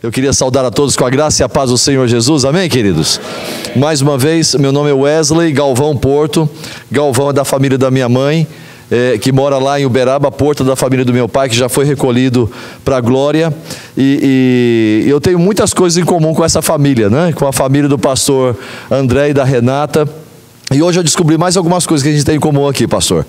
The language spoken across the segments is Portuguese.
Eu queria saudar a todos com a graça e a paz do Senhor Jesus, amém, queridos? Mais uma vez, meu nome é Wesley Galvão Porto, Galvão é da família da minha mãe, é, que mora lá em Uberaba, Porto da família do meu pai, que já foi recolhido para a glória, e, e eu tenho muitas coisas em comum com essa família, né? com a família do pastor André e da Renata, e hoje eu descobri mais algumas coisas que a gente tem em comum aqui, pastor.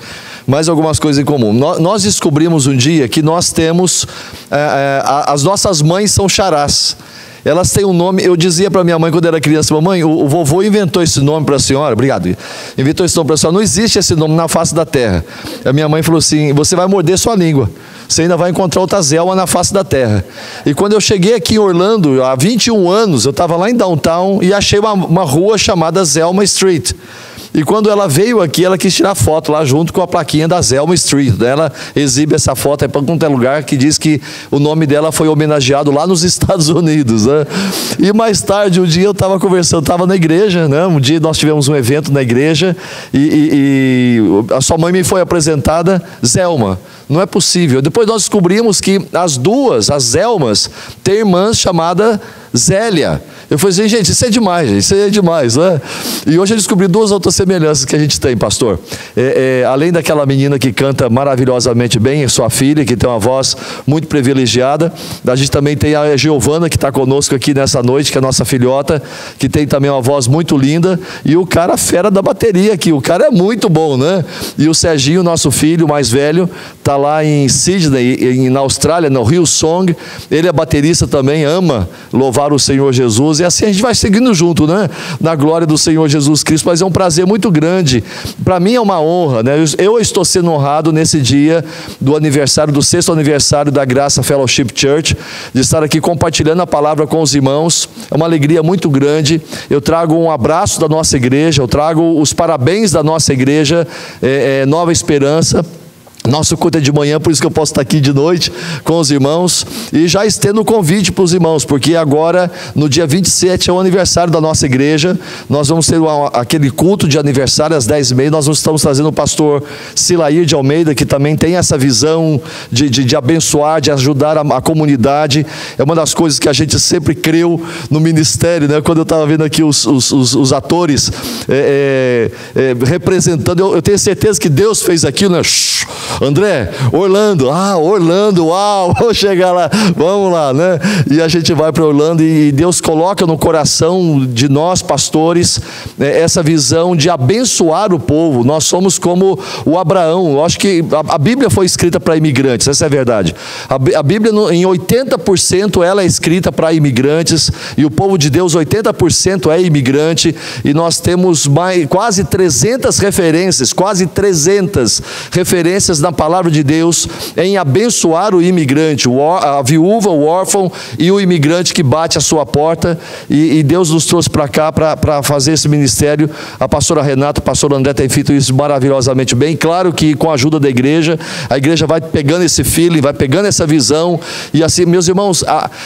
Mais algumas coisas em comum. Nós descobrimos um dia que nós temos, é, é, as nossas mães são charás. Elas têm um nome, eu dizia para minha mãe quando era criança, mamãe, o, o vovô inventou esse nome para a senhora, obrigado, inventou esse nome para a senhora, não existe esse nome na face da terra. A minha mãe falou assim, você vai morder sua língua, você ainda vai encontrar outra Zelma na face da terra. E quando eu cheguei aqui em Orlando, há 21 anos, eu estava lá em Downtown e achei uma, uma rua chamada Zelma Street. E quando ela veio aqui, ela quis tirar foto lá junto com a plaquinha da Zelma Street. Ela exibe essa foto para qualquer lugar que diz que o nome dela foi homenageado lá nos Estados Unidos. Né? E mais tarde, um dia eu estava conversando, estava na igreja, né? um dia nós tivemos um evento na igreja e, e, e a sua mãe me foi apresentada Zelma. Não é possível. Depois nós descobrimos que as duas, as Zelmas, têm irmãs chamada Zélia. Eu falei assim, gente, isso é demais, gente, isso é demais, né? E hoje eu descobri duas outras semelhanças que a gente tem, pastor. É, é, além daquela menina que canta maravilhosamente bem, sua filha, que tem uma voz muito privilegiada, a gente também tem a Giovana, que está conosco aqui nessa noite, que é a nossa filhota, que tem também uma voz muito linda, e o cara fera da bateria aqui, o cara é muito bom, né? E o Serginho, nosso filho mais velho, está lá em Sydney, na Austrália, no Rio Song, ele é baterista também, ama louvar o Senhor Jesus, e assim a gente vai seguindo junto, né? Na glória do Senhor Jesus Cristo. Mas é um prazer muito grande. Para mim é uma honra, né? Eu estou sendo honrado nesse dia do aniversário, do sexto aniversário da Graça Fellowship Church, de estar aqui compartilhando a palavra com os irmãos. É uma alegria muito grande. Eu trago um abraço da nossa igreja, eu trago os parabéns da nossa igreja, é, é, Nova Esperança nosso culto é de manhã, por isso que eu posso estar aqui de noite com os irmãos. E já estendo o convite para os irmãos, porque agora, no dia 27, é o aniversário da nossa igreja. Nós vamos ter uma, aquele culto de aniversário às 10h30. Nós estamos trazendo o pastor Silair de Almeida, que também tem essa visão de, de, de abençoar, de ajudar a, a, comunidade. É uma das coisas que a gente sempre creu no ministério, né? Quando eu estava vendo aqui os, os, os, os atores é, é, é, representando, eu, eu, tenho certeza que Deus fez aquilo, né? André, Orlando, ah, Orlando, uau, vou chegar lá, vamos lá, né? E a gente vai para Orlando e Deus coloca no coração de nós, pastores, né, essa visão de abençoar o povo. Nós somos como o Abraão. Eu acho que a, a Bíblia foi escrita para imigrantes, essa é a verdade. A, a Bíblia, em 80%, ela é escrita para imigrantes e o povo de Deus, 80% é imigrante e nós temos mais, quase 300 referências, quase 300 referências na palavra de Deus em abençoar o imigrante, a viúva, o órfão e o imigrante que bate a sua porta. E, e Deus nos trouxe para cá para fazer esse ministério. A pastora Renata, o pastor André tem feito isso maravilhosamente bem. Claro que com a ajuda da igreja, a igreja vai pegando esse feeling, vai pegando essa visão. E assim, meus irmãos,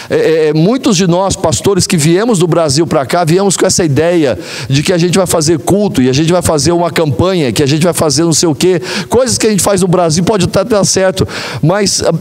é, é, é, muitos de nós, pastores que viemos do Brasil para cá, viemos com essa ideia de que a gente vai fazer culto e a gente vai fazer uma campanha, que a gente vai fazer não sei o quê, coisas que a gente faz no Brasil Brasil pode até dar certo, mas ah,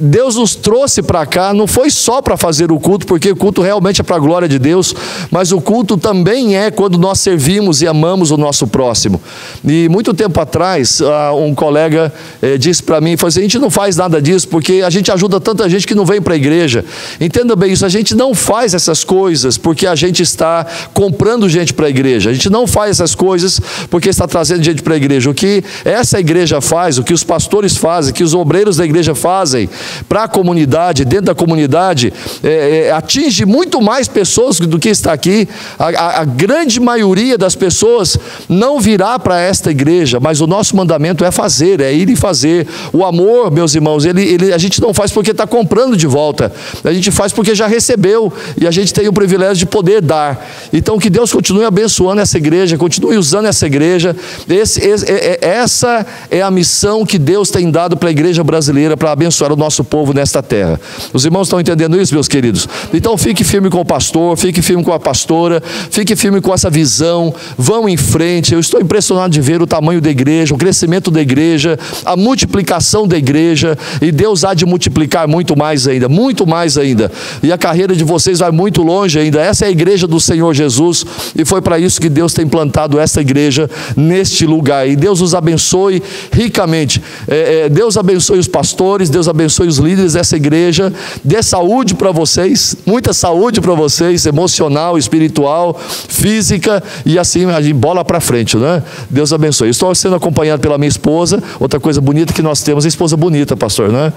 Deus nos trouxe para cá, não foi só para fazer o culto, porque o culto realmente é para a glória de Deus, mas o culto também é quando nós servimos e amamos o nosso próximo. E muito tempo atrás, ah, um colega eh, disse para mim: assim, a gente não faz nada disso, porque a gente ajuda tanta gente que não vem para a igreja. Entenda bem isso, a gente não faz essas coisas porque a gente está comprando gente para a igreja, a gente não faz essas coisas porque está trazendo gente para a igreja. O que essa igreja faz, o que os pastores fazem, que os obreiros da igreja fazem para a comunidade, dentro da comunidade, é, é, atinge muito mais pessoas do que está aqui. A, a, a grande maioria das pessoas não virá para esta igreja, mas o nosso mandamento é fazer, é ir e fazer. O amor, meus irmãos, ele, ele, a gente não faz porque está comprando de volta, a gente faz porque já recebeu e a gente tem o privilégio de poder dar. Então, que Deus continue abençoando essa igreja, continue usando essa igreja. Esse, esse, é, é essa é a missão que Deus tem dado para a igreja brasileira para abençoar o nosso nosso povo nesta terra. Os irmãos estão entendendo isso, meus queridos? Então fique firme com o pastor, fique firme com a pastora, fique firme com essa visão, vão em frente. Eu estou impressionado de ver o tamanho da igreja, o crescimento da igreja, a multiplicação da igreja, e Deus há de multiplicar muito mais ainda, muito mais ainda. E a carreira de vocês vai muito longe ainda. Essa é a igreja do Senhor Jesus, e foi para isso que Deus tem plantado essa igreja neste lugar. E Deus os abençoe ricamente. É, é, Deus abençoe os pastores, Deus abençoe os líderes dessa igreja, dê saúde para vocês, muita saúde para vocês, emocional, espiritual, física, e assim bola para frente, né? Deus abençoe. Estou sendo acompanhado pela minha esposa, outra coisa bonita que nós temos, a esposa bonita, pastor, né?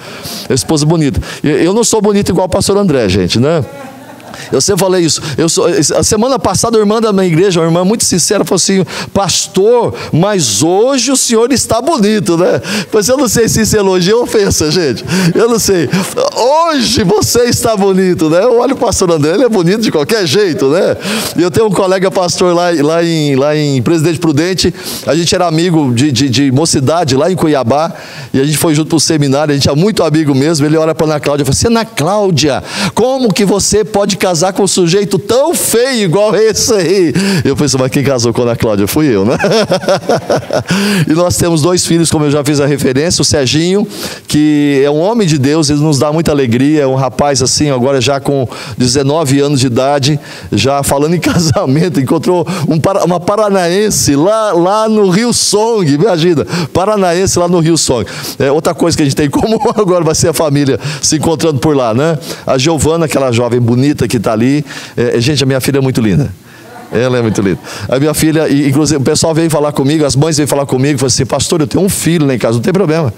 Esposa bonita. Eu não sou bonito igual o pastor André, gente, né? Eu sempre falei isso. Eu sou, a semana passada, a irmã da minha igreja, uma irmã muito sincera, falou assim: Pastor, mas hoje o senhor está bonito, né? Mas eu não sei se isso é elogio ou ofensa, gente. Eu não sei. Hoje você está bonito, né? Eu olho o pastor André, ele é bonito de qualquer jeito, né? Eu tenho um colega pastor lá, lá, em, lá em Presidente Prudente, a gente era amigo de, de, de mocidade lá em Cuiabá, e a gente foi junto para o seminário, a gente é muito amigo mesmo. Ele olha para Ana Cláudia e fala assim: Ana Cláudia, como que você pode casar com um sujeito tão feio igual esse aí. Eu pensei, mas quem casou com a Ana Cláudia? Fui eu, né? e nós temos dois filhos, como eu já fiz a referência, o Serginho, que é um homem de Deus, ele nos dá muita alegria, é um rapaz assim, agora já com 19 anos de idade, já falando em casamento, encontrou um, uma paranaense lá, lá no Rio Song, imagina, paranaense lá no Rio Song. É outra coisa que a gente tem em comum agora vai ser a família se encontrando por lá, né? A Giovana, aquela jovem bonita que está ali. É, gente, a minha filha é muito linda. Ela é muito linda. A minha filha, inclusive, o pessoal veio falar comigo, as mães veio falar comigo, falou assim, pastor, eu tenho um filho lá em casa, não tem problema.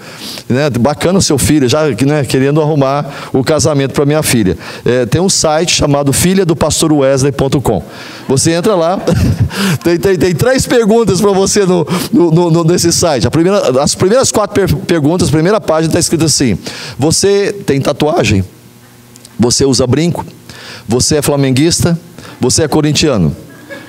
Né? Bacana o seu filho, já né, querendo arrumar o casamento para minha filha. É, tem um site chamado filhadopastorwesley.com. Você entra lá, tem, tem, tem, três perguntas para você no, no, no, nesse site. Primeira, as primeiras quatro per perguntas, a primeira página está escrita assim: Você tem tatuagem? Você usa brinco? Você é flamenguista? Você é corintiano?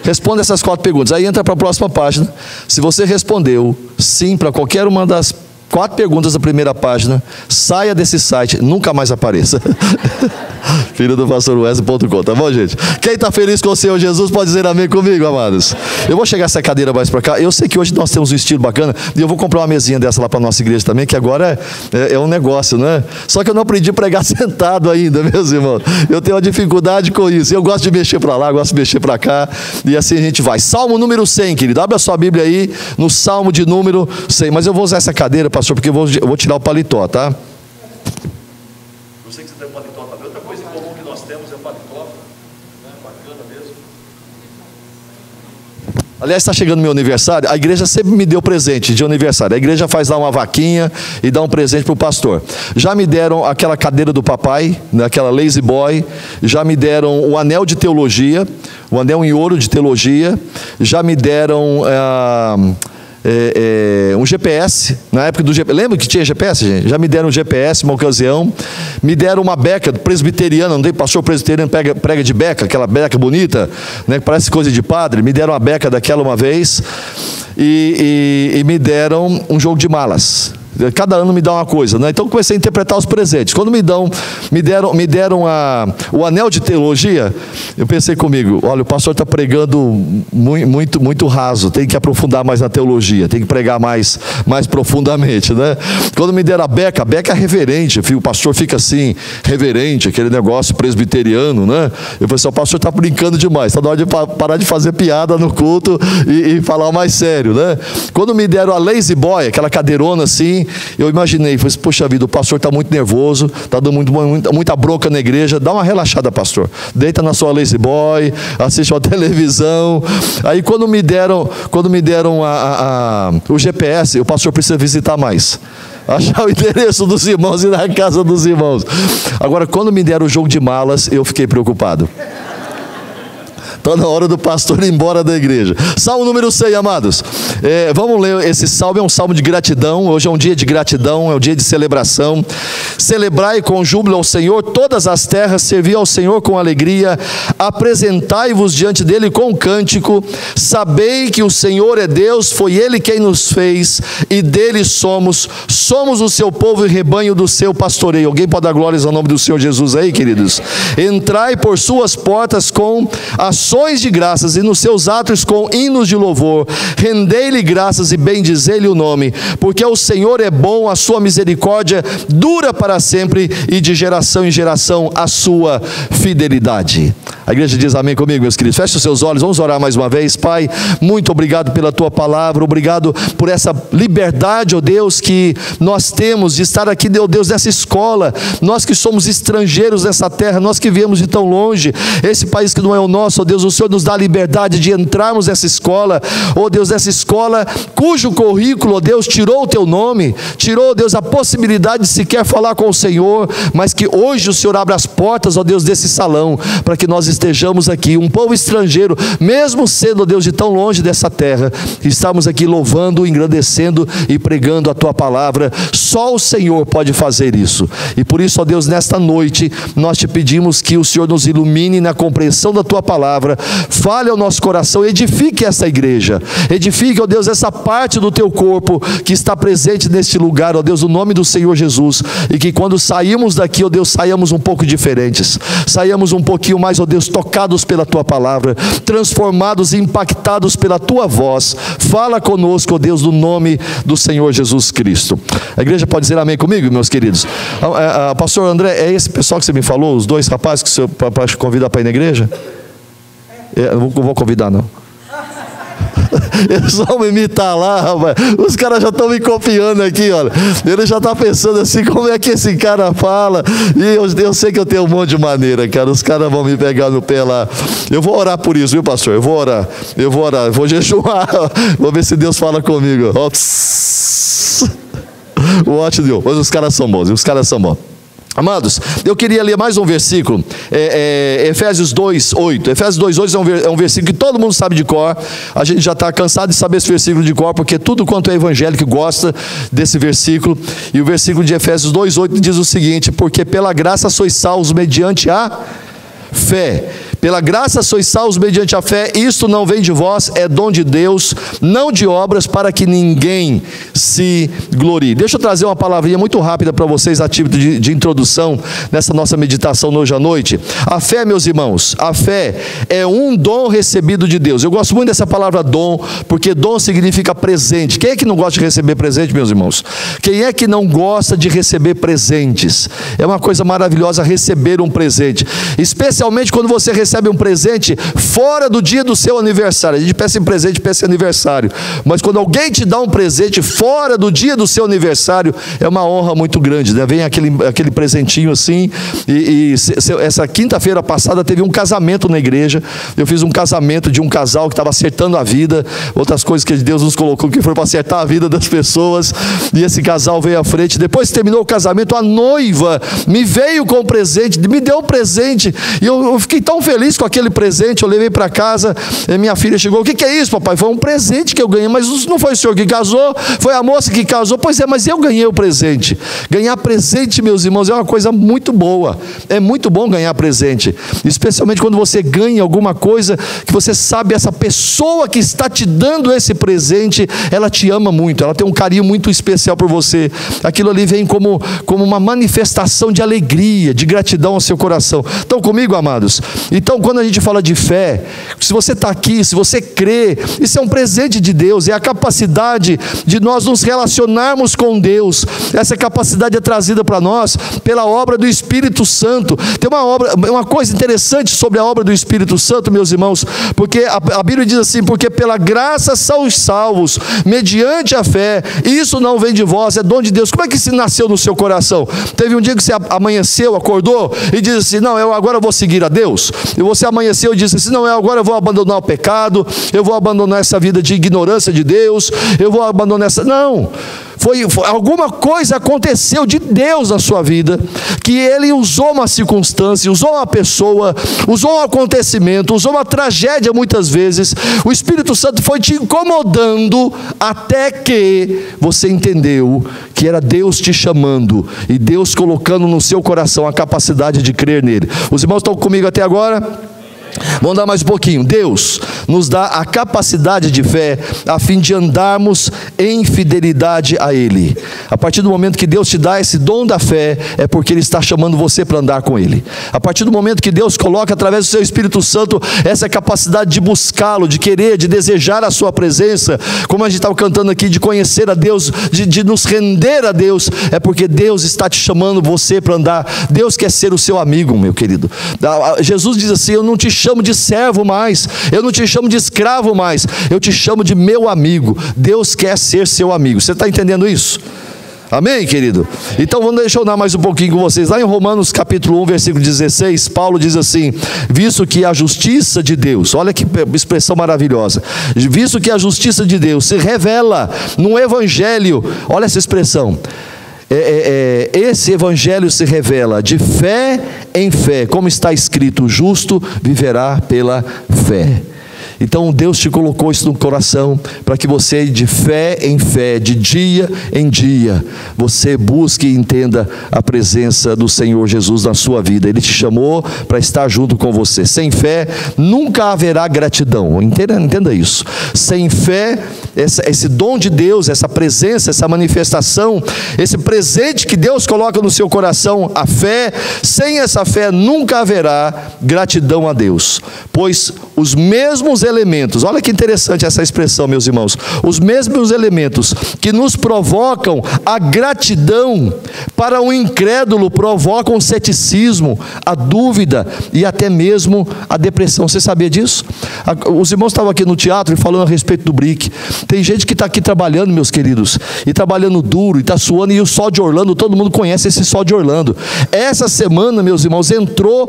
Responda essas quatro perguntas. Aí entra para a próxima página. Se você respondeu sim para qualquer uma das quatro perguntas da primeira página, saia desse site, nunca mais apareça. Filho do pastor Wesley.com, tá bom, gente? Quem está feliz com o Senhor Jesus pode dizer amém comigo, amados. Eu vou chegar essa cadeira mais para cá. Eu sei que hoje nós temos um estilo bacana e eu vou comprar uma mesinha dessa lá para nossa igreja também, que agora é, é, é, um negócio, né? Só que eu não aprendi a pregar sentado ainda, meus irmãos. Eu tenho uma dificuldade com isso. Eu gosto de mexer para lá, gosto de mexer para cá e assim a gente vai. Salmo número 100, querido. Abre a sua Bíblia aí no Salmo de número 100. Mas eu vou usar essa cadeira, pastor, porque eu vou, eu vou tirar o paletó, tá? Eu sei que você tem paletó também. Outra coisa em comum que nós temos é o paletó. Né? Bacana mesmo. Aliás, está chegando meu aniversário. A igreja sempre me deu presente de aniversário. A igreja faz lá uma vaquinha e dá um presente para o pastor. Já me deram aquela cadeira do papai, né, aquela lazy boy. Já me deram o anel de teologia, o anel em ouro de teologia. Já me deram. Uh, é, é, um GPS, na época do GPS, lembra que tinha GPS, gente? Já me deram um GPS uma ocasião, me deram uma beca presbiteriana, não tem pastor presbiteriano prega, prega de beca, aquela beca bonita, né, parece coisa de padre, me deram uma beca daquela uma vez, e, e, e me deram um jogo de malas. Cada ano me dá uma coisa, né? Então comecei a interpretar os presentes. Quando me dão, me deram, me deram a, o anel de teologia, eu pensei comigo, olha, o pastor está pregando muito, muito, muito raso, tem que aprofundar mais na teologia, tem que pregar mais, mais profundamente, né? Quando me deram a beca, a beca é reverente, o pastor fica assim, reverente, aquele negócio presbiteriano, né? Eu pensei, o pastor está brincando demais, está na hora de parar de fazer piada no culto e, e falar mais sério, né? Quando me deram a lazy boy, aquela cadeirona assim, eu imaginei, falei, poxa vida, o pastor está muito nervoso, está dando muito, muita, muita bronca na igreja, dá uma relaxada, pastor. Deita na sua lazy boy, assiste uma televisão. Aí quando me deram, quando me deram a, a, a, o GPS, o pastor precisa visitar mais achar o endereço dos irmãos e ir na casa dos irmãos. Agora, quando me deram o jogo de malas, eu fiquei preocupado. Está na hora do pastor ir embora da igreja. Salmo número 100, amados. É, vamos ler esse salmo, é um salmo de gratidão. Hoje é um dia de gratidão, é um dia de celebração. Celebrai com júbilo ao Senhor todas as terras, servi ao Senhor com alegria, apresentai-vos diante dele com cântico. Sabei que o Senhor é Deus, foi ele quem nos fez e dele somos. Somos o seu povo e rebanho do seu pastoreio. Alguém pode dar glórias ao nome do Senhor Jesus aí, queridos? Entrai por suas portas com ações de graças e nos seus atos com hinos de louvor. Rendei-lhe graças e bendizei-lhe o nome, porque o Senhor é bom, a sua misericórdia dura para sempre e de geração em geração a sua fidelidade. A igreja diz amém comigo, meus queridos. Feche os seus olhos, vamos orar mais uma vez. Pai, muito obrigado pela tua palavra, obrigado por essa liberdade, ó oh Deus, que nós temos de estar aqui, ó oh Deus, nessa escola. Nós que somos estrangeiros nessa terra, nós que viemos de tão longe, esse país que não é o nosso, Deus, o Senhor nos dá a liberdade de entrarmos nessa escola, ó Deus, nessa escola cujo currículo, ó Deus, tirou o teu nome, tirou, ó Deus, a possibilidade de sequer falar com o Senhor, mas que hoje o Senhor abre as portas, ó Deus, desse salão, para que nós estejamos aqui, um povo estrangeiro, mesmo sendo, Deus, de tão longe dessa terra, estamos aqui louvando, engrandecendo e pregando a tua palavra. Só o Senhor pode fazer isso. E por isso, ó Deus, nesta noite, nós te pedimos que o Senhor nos ilumine na compreensão da tua palavra, fale ao nosso coração, edifique essa igreja, edifique, ó Deus, essa parte do teu corpo que está presente neste lugar, ó Deus, o nome do Senhor Jesus, e que quando saímos daqui, ó Deus, saímos um pouco diferentes, saímos um pouquinho mais, ó Deus, tocados pela tua palavra, transformados e impactados pela tua voz. Fala conosco, ó Deus, no nome do Senhor Jesus Cristo. A igreja pode dizer amém comigo, meus queridos? A, a, a, pastor André, é esse pessoal que você me falou, os dois rapazes que você para convidar para ir na igreja? É, não vou convidar, não. Eles vão me imitar lá, rapaz. Os caras já estão me copiando aqui, olha. Ele já está pensando assim, como é que esse cara fala? E eu, eu sei que eu tenho um monte de maneira, cara. Os caras vão me pegar no pé lá. Eu vou orar por isso, viu, pastor? Eu vou orar. Eu vou orar. Eu vou jejuar. Vou ver se Deus fala comigo. Ó. Ótimo Deus. Mas os caras são bons. Os caras são bons. Amados, eu queria ler mais um versículo, é, é, Efésios 2, 8. Efésios 2, 8 é um, é um versículo que todo mundo sabe de cor. A gente já está cansado de saber esse versículo de cor, porque tudo quanto é evangélico gosta desse versículo. E o versículo de Efésios 2, 8 diz o seguinte: Porque pela graça sois salvos mediante a fé. Pela graça sois salvos mediante a fé, isto não vem de vós, é dom de Deus, não de obras, para que ninguém se glorie. Deixa eu trazer uma palavrinha muito rápida para vocês, a título de, de introdução, nessa nossa meditação hoje à noite. A fé, meus irmãos, a fé é um dom recebido de Deus. Eu gosto muito dessa palavra dom, porque dom significa presente. Quem é que não gosta de receber presente, meus irmãos? Quem é que não gosta de receber presentes? É uma coisa maravilhosa receber um presente, especialmente quando você recebe recebe um presente fora do dia do seu aniversário. A gente peça em presente, peça em aniversário. Mas quando alguém te dá um presente fora do dia do seu aniversário, é uma honra muito grande. Né? Vem aquele, aquele presentinho assim. E, e se, se, essa quinta-feira passada teve um casamento na igreja. Eu fiz um casamento de um casal que estava acertando a vida. Outras coisas que Deus nos colocou que foi para acertar a vida das pessoas. E esse casal veio à frente. Depois terminou o casamento, a noiva me veio com o presente, me deu um presente. E eu, eu fiquei tão feliz feliz com aquele presente, eu levei para casa, minha filha chegou, o que, que, é isso, papai? Foi um presente que eu ganhei, mas não foi o senhor que casou, foi a moça que casou, pois é, mas eu ganhei o presente. Ganhar presente, meus irmãos, é uma coisa muito boa, é muito bom ganhar presente, especialmente quando você ganha alguma coisa que você sabe, essa pessoa que está te dando esse presente, ela te ama muito, ela tem um carinho muito especial por você, aquilo ali vem como, como uma manifestação de alegria, de gratidão ao seu coração. Estão comigo, amados? Então, então, quando a gente fala de fé, se você está aqui, se você crê, isso é um presente de Deus, é a capacidade de nós nos relacionarmos com Deus. Essa capacidade é trazida para nós pela obra do Espírito Santo. Tem uma obra, uma coisa interessante sobre a obra do Espírito Santo, meus irmãos, porque a, a Bíblia diz assim: porque pela graça são os salvos, mediante a fé. Isso não vem de vós, é dom de Deus. Como é que isso nasceu no seu coração? Teve um dia que você amanheceu, acordou e disse assim: não, eu agora vou seguir a Deus. Eu você amanheceu e disse assim: não, agora eu vou abandonar o pecado, eu vou abandonar essa vida de ignorância de Deus, eu vou abandonar essa. Não. Foi, foi, alguma coisa aconteceu de Deus na sua vida, que Ele usou uma circunstância, usou uma pessoa, usou um acontecimento, usou uma tragédia muitas vezes. O Espírito Santo foi te incomodando até que você entendeu que era Deus te chamando e Deus colocando no seu coração a capacidade de crer nele. Os irmãos estão comigo até agora? Vamos dar mais um pouquinho. Deus nos dá a capacidade de fé a fim de andarmos em fidelidade a Ele. A partir do momento que Deus te dá esse dom da fé, é porque Ele está chamando você para andar com Ele. A partir do momento que Deus coloca através do seu Espírito Santo essa capacidade de buscá-lo, de querer, de desejar a Sua presença, como a gente estava cantando aqui, de conhecer a Deus, de, de nos render a Deus, é porque Deus está te chamando você para andar. Deus quer ser o seu amigo, meu querido. Jesus diz assim: Eu não te chamo de servo mais, eu não te chamo de escravo mais, eu te chamo de meu amigo. Deus quer ser seu amigo. Você está entendendo isso? Amém, querido? Então vamos deixar eu mais um pouquinho com vocês. Lá em Romanos capítulo 1, versículo 16, Paulo diz assim: Visto que a justiça de Deus, olha que expressão maravilhosa, visto que a justiça de Deus se revela no Evangelho, olha essa expressão é, é, é, esse evangelho se revela de fé em fé, como está escrito: o justo viverá pela fé. Então Deus te colocou isso no coração para que você, de fé em fé, de dia em dia, você busque e entenda a presença do Senhor Jesus na sua vida. Ele te chamou para estar junto com você. Sem fé nunca haverá gratidão. Entenda, entenda isso. Sem fé, essa, esse dom de Deus, essa presença, essa manifestação, esse presente que Deus coloca no seu coração, a fé, sem essa fé nunca haverá gratidão a Deus, pois os mesmos elementos, olha que interessante essa expressão, meus irmãos, os mesmos elementos que nos provocam a gratidão para o incrédulo provocam o ceticismo, a dúvida e até mesmo a depressão. Você sabia disso? Os irmãos estavam aqui no teatro e falando a respeito do BRIC. Tem gente que está aqui trabalhando, meus queridos, e trabalhando duro, e está suando, e o sol de Orlando, todo mundo conhece esse sol de Orlando. Essa semana, meus irmãos, entrou,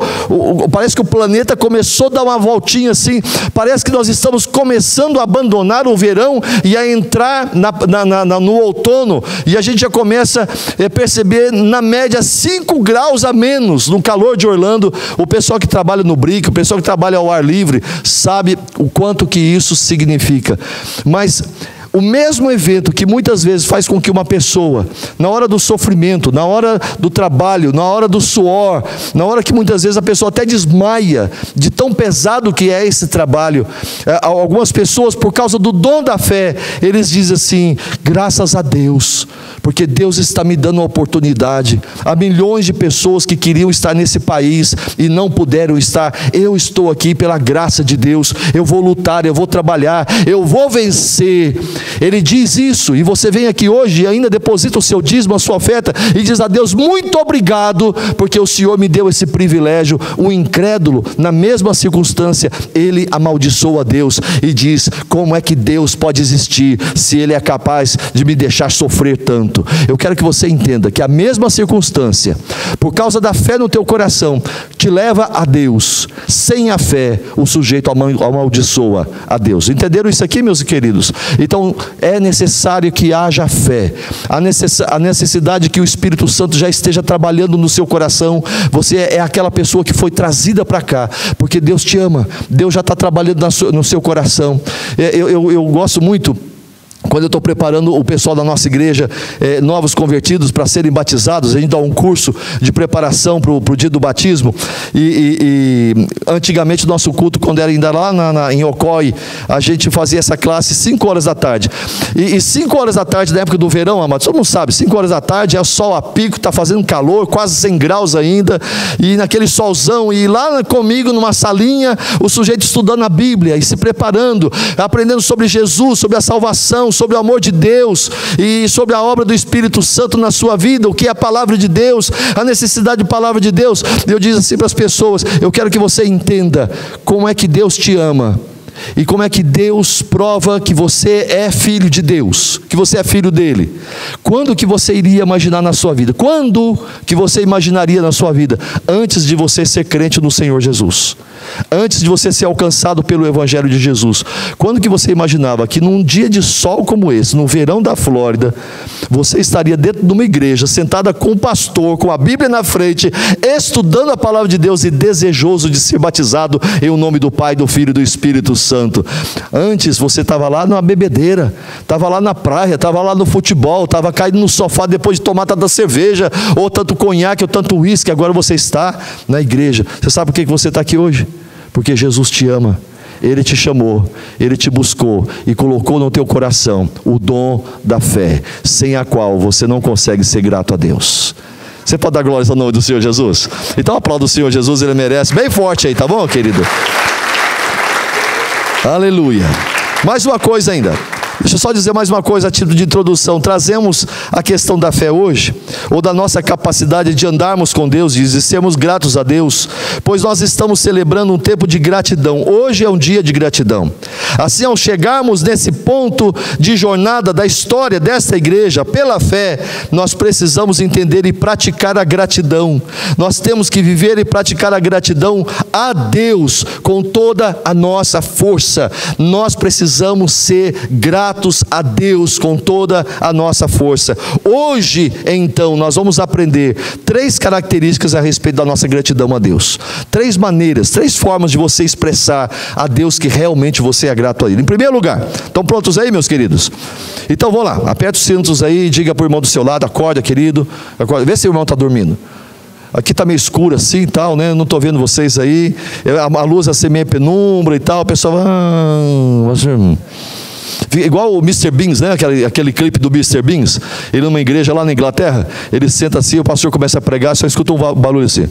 parece que o planeta começou a dar uma voltinha assim, parece que nós estamos começando a abandonar o verão e a entrar na, na, na, no outono, e a gente já começa a perceber, na média, 5 graus a menos no calor de Orlando. O pessoal que trabalha no BRIC, o pessoal que trabalha ao ar livre, sabe o quanto que isso significa. Mas o mesmo evento que muitas vezes faz com que uma pessoa, na hora do sofrimento, na hora do trabalho, na hora do suor, na hora que muitas vezes a pessoa até desmaia de tão pesado que é esse trabalho, é, algumas pessoas, por causa do dom da fé, eles dizem assim: graças a Deus, porque Deus está me dando uma oportunidade. Há milhões de pessoas que queriam estar nesse país e não puderam estar. Eu estou aqui pela graça de Deus. Eu vou lutar, eu vou trabalhar, eu vou vencer. Ele diz isso, e você vem aqui hoje e ainda deposita o seu dízimo, a sua oferta, e diz a Deus: muito obrigado, porque o Senhor me deu esse privilégio. O incrédulo, na mesma circunstância, ele amaldiçoa Deus e diz: como é que Deus pode existir se Ele é capaz de me deixar sofrer tanto? Eu quero que você entenda que a mesma circunstância, por causa da fé no teu coração, te leva a Deus. Sem a fé, o sujeito amaldiçoa a Deus. Entenderam isso aqui, meus queridos? Então, é necessário que haja fé, a necessidade que o Espírito Santo já esteja trabalhando no seu coração. Você é aquela pessoa que foi trazida para cá, porque Deus te ama, Deus já está trabalhando no seu coração. É, eu, eu, eu gosto muito quando eu estou preparando o pessoal da nossa igreja, eh, novos convertidos, para serem batizados, a gente dá um curso de preparação para o dia do batismo. E, e, e, antigamente, o nosso culto, quando era ainda lá na, na, em Ocói, a gente fazia essa classe 5 horas da tarde. E 5 horas da tarde, na época do verão, amados, todo mundo sabe, 5 horas da tarde é sol a pico, está fazendo calor, quase 100 graus ainda, e naquele solzão, e lá comigo, numa salinha, o sujeito estudando a Bíblia e se preparando, aprendendo sobre Jesus, sobre a salvação, sobre o amor de Deus e sobre a obra do Espírito Santo na sua vida, o que é a palavra de Deus, a necessidade de palavra de Deus. Eu digo assim para as pessoas: eu quero que você entenda como é que Deus te ama E como é que Deus prova que você é filho de Deus, que você é filho dele? Quando que você iria imaginar na sua vida? Quando que você imaginaria na sua vida? Antes de você ser crente no Senhor Jesus. Antes de você ser alcançado pelo evangelho de Jesus. Quando que você imaginava que num dia de sol como esse, no verão da Flórida, você estaria dentro de uma igreja, sentada com um pastor, com a Bíblia na frente, estudando a palavra de Deus e desejoso de ser batizado em o nome do Pai, do Filho e do Espírito Santo. Antes você estava lá numa bebedeira, estava lá na praia, estava lá no futebol, estava caído no sofá depois de tomar tanta cerveja, ou tanto conhaque, ou tanto uísque. Agora você está na igreja. Você sabe por que você está aqui hoje? Porque Jesus te ama. Ele te chamou, ele te buscou e colocou no teu coração o dom da fé, sem a qual você não consegue ser grato a Deus. Você pode dar glória ao nome do Senhor Jesus? Então aplauda o Senhor Jesus, ele merece. Bem forte aí, tá bom, querido? Aleluia. Mais uma coisa ainda. Deixa eu só dizer mais uma coisa a título de introdução. Trazemos a questão da fé hoje, ou da nossa capacidade de andarmos com Deus e sermos gratos a Deus, pois nós estamos celebrando um tempo de gratidão. Hoje é um dia de gratidão. Assim, ao chegarmos nesse ponto de jornada da história desta igreja, pela fé, nós precisamos entender e praticar a gratidão. Nós temos que viver e praticar a gratidão a Deus com toda a nossa força. Nós precisamos ser gratos gratos a Deus com toda a nossa força. Hoje, então, nós vamos aprender três características a respeito da nossa gratidão a Deus. Três maneiras, três formas de você expressar a Deus que realmente você é grato a Ele. Em primeiro lugar, estão prontos aí, meus queridos? Então vamos lá, aperta os cintos aí, diga para o irmão do seu lado, acorda, querido. Acorda. Vê se o irmão está dormindo. Aqui está meio escuro assim e tal, né? Não estou vendo vocês aí. A, luz assim meio penumbra e tal. O pessoal. Ah, Igual o Mr. Beans, né? Aquele, aquele clipe do Mr. Beans. Ele numa igreja lá na Inglaterra, ele senta assim, o pastor começa a pregar, só escuta um barulho assim.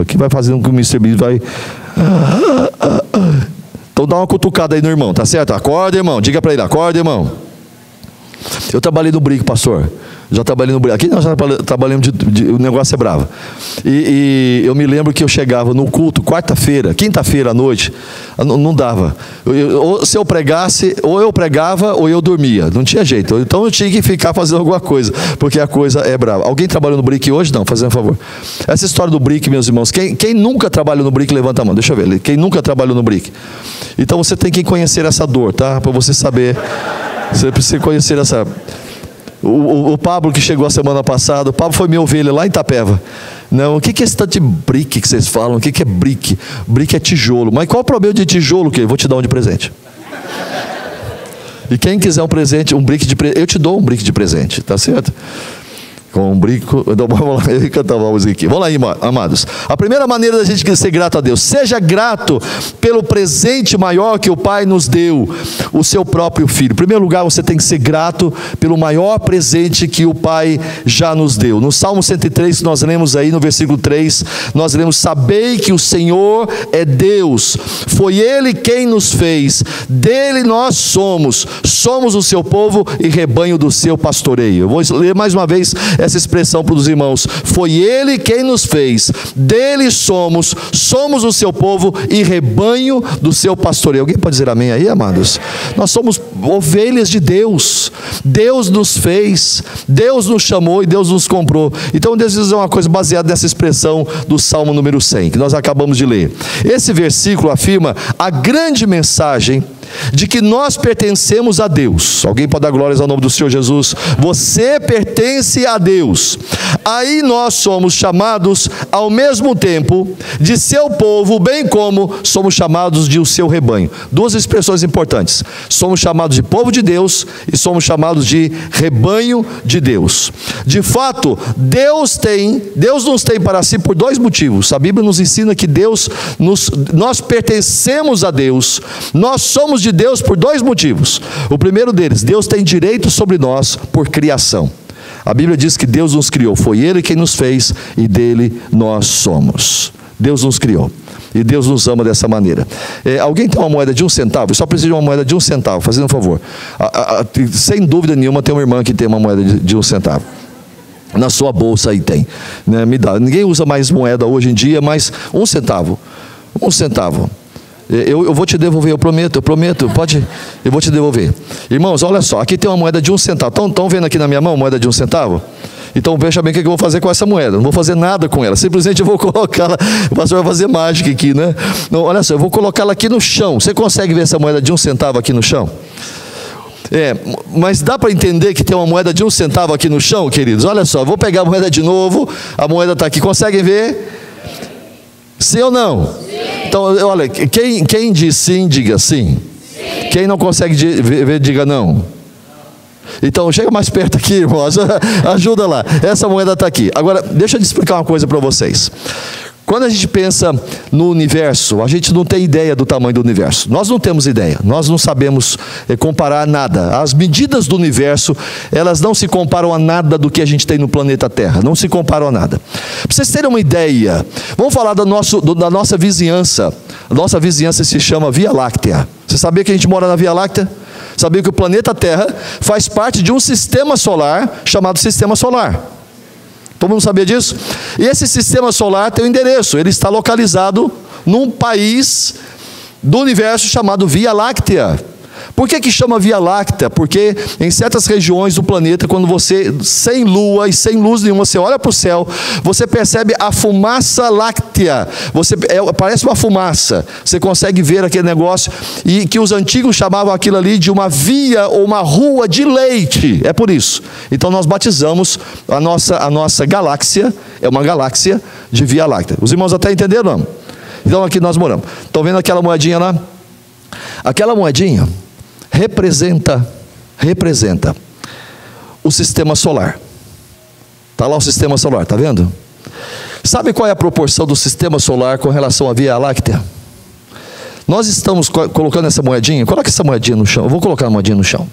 Aqui vai fazendo com o Mr. Beans vai. Então dá uma cutucada aí no irmão, tá certo? Acorda, irmão. Diga para ele, acorda, irmão. Eu trabalhei no brinco, pastor. Já trabalhei no Aqui nós já trabalhamos de, de, o negócio é bravo. E, e, eu me lembro que eu chegava no culto, quarta-feira, quinta-feira à noite, não, não dava. Eu, ou, se eu pregasse, ou eu pregava ou eu dormia. Não tinha jeito. Então eu tinha que ficar fazendo alguma coisa, porque a coisa é brava. Alguém trabalhou no Brick hoje? Não, fazendo um favor. Essa história do Brick, meus irmãos, quem, quem nunca trabalhou no Brick, levanta a mão. Deixa eu ver. Quem nunca trabalhou no Brick? Então você tem que conhecer essa dor, tá? Para você saber. Você precisa conhecer essa. O, o, o, Pablo que chegou a semana passada, o Pablo foi minha ovelha lá em Itapeva. Não, o que, que é esse tanto de brick que vocês falam? O que, que é brick? Brick é tijolo. Mas qual o problema de tijolo que? Vou te dar um de presente. E quem quiser um presente, um brick de presente, eu te dou um brick de presente, tá certo? Com um brinco. Então, vamos lá, eu cantar uma aqui. Vamos lá, amados. A primeira maneira da gente ser grato a Deus, seja grato pelo presente maior que o Pai nos deu, o seu próprio filho. Em primeiro lugar, você tem que ser grato pelo maior presente que o Pai já nos deu. No Salmo 103, nós lemos aí no versículo 3, nós lemos: Sabei que o Senhor é Deus, foi Ele quem nos fez, dele nós somos, somos o seu povo e rebanho do seu pastoreio. Eu vou ler mais uma vez essa expressão para os irmãos: Foi Ele quem nos fez, dele somos, somos o seu povo e rebanho do seu pastoreio. Alguém pode dizer amém aí, amados? Nós somos ovelhas de Deus, Deus nos fez, Deus nos chamou e Deus nos comprou. Então, Deus diz uma coisa baseada nessa expressão do Salmo número 100, que nós acabamos de ler. Esse versículo afirma a grande mensagem de que nós pertencemos a Deus. Alguém pode dar glórias ao nome do Senhor Jesus? Você pertence a Deus. Aí nós somos chamados ao mesmo tempo de seu povo, bem como somos chamados de o seu rebanho. Duas expressões importantes. Somos chamados de povo de Deus e somos chamados de rebanho de Deus. De fato, Deus tem, Deus nos tem para si por dois motivos. A Bíblia nos ensina que Deus nos, nós pertencemos a Deus. Nós somos de Deus por dois motivos. O primeiro deles, Deus tem direito sobre nós por criação. A Bíblia diz que Deus nos criou, foi Ele quem nos fez e dele nós somos. Deus nos criou. E Deus nos ama dessa maneira. É, alguém tem uma moeda de um centavo? Eu só preciso de uma moeda de um centavo, fazendo um favor. A, a, a, sem dúvida nenhuma, tem uma irmã que tem uma moeda de, de um centavo. Na sua bolsa aí tem. Né? Me dá. Ninguém usa mais moeda hoje em dia, mas um centavo. Um centavo. Eu, eu, vou te devolver, eu prometo, eu prometo, pode, eu vou te devolver. Irmãos, olha só, aqui tem uma moeda de um centavo. Estão, vendo aqui na minha mão moeda de um centavo? Então veja bem o que eu vou fazer com essa moeda. Não vou fazer nada com ela. Simplesmente eu vou colocá-la. O pastor vai fazer mágica aqui, né? Não, olha só, eu vou colocá-la aqui no chão. Você consegue ver essa moeda de um centavo aqui no chão? É, mas dá para entender que tem uma moeda de um centavo aqui no chão, queridos? Olha só, vou pegar a moeda de novo. A moeda está aqui. Conseguem ver? Sim ou não? Sim. Então, olha, quem, quem diz sim, diga sim. sim. Quem não consegue ver, diga não. Então chega mais perto aqui, irmãos. Ajuda lá. Essa moeda está aqui. Agora, deixa eu te explicar uma coisa para vocês. Quando a gente pensa no universo, a gente não tem ideia do tamanho do universo. Nós não temos ideia. Nós não sabemos eh, comparar nada. As medidas do universo, elas não se comparam a nada do que a gente tem no planeta Terra. Não se comparam a nada. Para vocês terem uma ideia, vamos falar do nosso, do, da nossa vizinhança. A nossa vizinhança se chama Via Láctea. Você sabia que a gente mora na Via Láctea? Sabia que o planeta Terra faz parte de um sistema solar chamado Sistema Solar. Todo mundo sabia disso? E esse sistema solar tem um endereço, ele está localizado num país do universo chamado Via Láctea. Por que, que chama Via Láctea? Porque em certas regiões do planeta, quando você, sem lua e sem luz nenhuma, você olha para o céu, você percebe a fumaça láctea. Você, é, parece uma fumaça. Você consegue ver aquele negócio. E que os antigos chamavam aquilo ali de uma via ou uma rua de leite. É por isso. Então nós batizamos a nossa, a nossa galáxia, é uma galáxia de Via Láctea. Os irmãos até entenderam? Então aqui nós moramos. Estão vendo aquela moedinha lá? Aquela moedinha representa representa o sistema solar. Está lá o sistema solar, está vendo? Sabe qual é a proporção do sistema solar com relação à Via Láctea? Nós estamos colocando essa moedinha, coloca essa moedinha no chão. Eu vou colocar a moedinha no chão.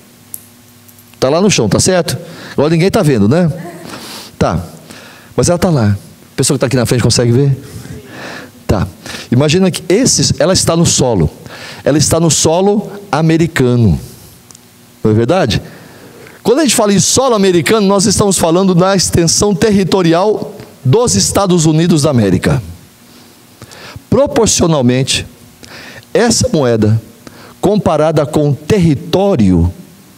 Está lá no chão, tá certo? Agora ninguém está vendo, né? Tá. Mas ela está lá. A pessoa que está aqui na frente consegue ver? Tá. Imagina que esse, ela está no solo. Ela está no solo americano. Não é verdade? Quando a gente fala em solo americano, nós estamos falando da extensão territorial dos Estados Unidos da América. Proporcionalmente, essa moeda, comparada com o território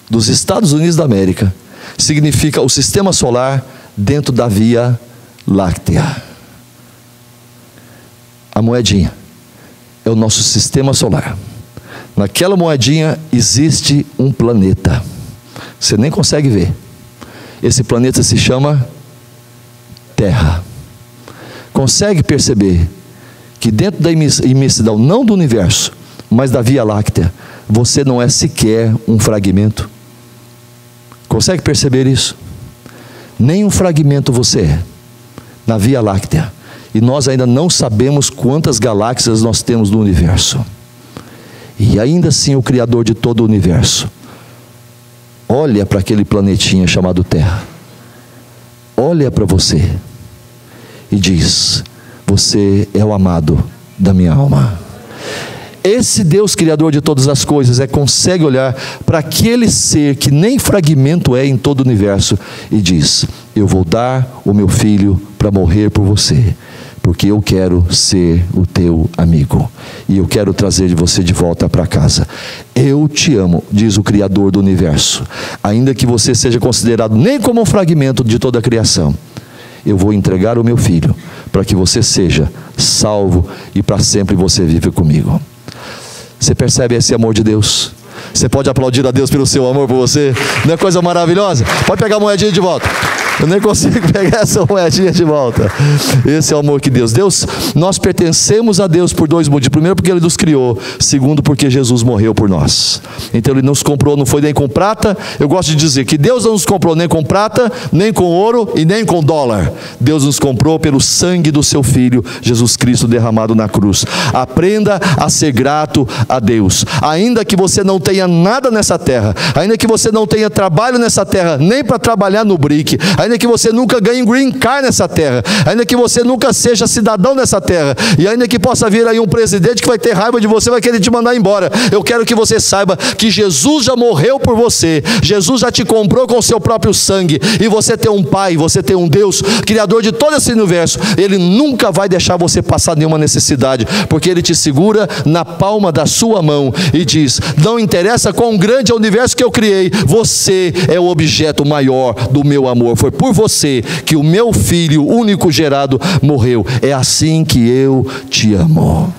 dos Estados Unidos da América, significa o sistema solar dentro da Via Láctea a moedinha. É o nosso sistema solar. Naquela moedinha existe um planeta. Você nem consegue ver. Esse planeta se chama Terra. Consegue perceber que dentro da imensidão, não do universo, mas da Via Láctea, você não é sequer um fragmento? Consegue perceber isso? Nem um fragmento você é na Via Láctea e nós ainda não sabemos quantas galáxias nós temos no universo. E ainda assim, o Criador de todo o universo olha para aquele planetinha chamado Terra, olha para você e diz: Você é o amado da minha alma. Esse Deus Criador de todas as coisas é consegue olhar para aquele ser que nem fragmento é em todo o universo e diz: Eu vou dar o meu filho para morrer por você porque eu quero ser o teu amigo e eu quero trazer você de volta para casa. Eu te amo, diz o Criador do universo, ainda que você seja considerado nem como um fragmento de toda a criação. Eu vou entregar o meu filho para que você seja salvo e para sempre você vive comigo. Você percebe esse amor de Deus? Você pode aplaudir a Deus pelo seu amor por você? Não é coisa maravilhosa? Pode pegar a moedinha de volta. Eu nem consigo pegar essa moedinha de volta. Esse é o amor que Deus. Deus, nós pertencemos a Deus por dois motivos. Primeiro, porque Ele nos criou. Segundo, porque Jesus morreu por nós. Então Ele nos comprou, não foi nem com prata. Eu gosto de dizer que Deus não nos comprou nem com prata, nem com ouro e nem com dólar. Deus nos comprou pelo sangue do Seu Filho, Jesus Cristo derramado na cruz. Aprenda a ser grato a Deus. Ainda que você não tenha nada nessa terra, ainda que você não tenha trabalho nessa terra, nem para trabalhar no ainda que você nunca ganhe green card nessa terra, ainda que você nunca seja cidadão nessa terra, e ainda que possa vir aí um presidente que vai ter raiva de você, vai querer te mandar embora. Eu quero que você saiba que Jesus já morreu por você, Jesus já te comprou com o seu próprio sangue, e você tem um Pai, você tem um Deus, Criador de todo esse universo, Ele nunca vai deixar você passar nenhuma necessidade, porque Ele te segura na palma da sua mão e diz: Não interessa quão grande é o universo que eu criei, você é o objeto maior do meu amor. Foi por você que o meu filho, único gerado, morreu. É assim que eu te amo.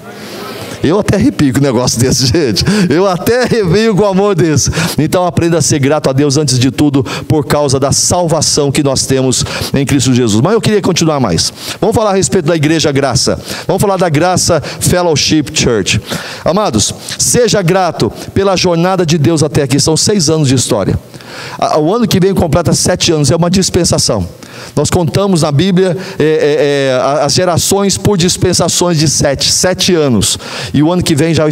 Eu até arrepio com um negócio desse, gente. Eu até arrepio com o amor desse. Então aprenda a ser grato a Deus antes de tudo, por causa da salvação que nós temos em Cristo Jesus. Mas eu queria continuar mais. Vamos falar a respeito da Igreja Graça. Vamos falar da Graça Fellowship Church. Amados, seja grato pela jornada de Deus até aqui. São seis anos de história. O ano que vem completa sete anos, é uma dispensação. Nós contamos na Bíblia é, é, é, as gerações por dispensações de sete, sete anos. E o ano que vem já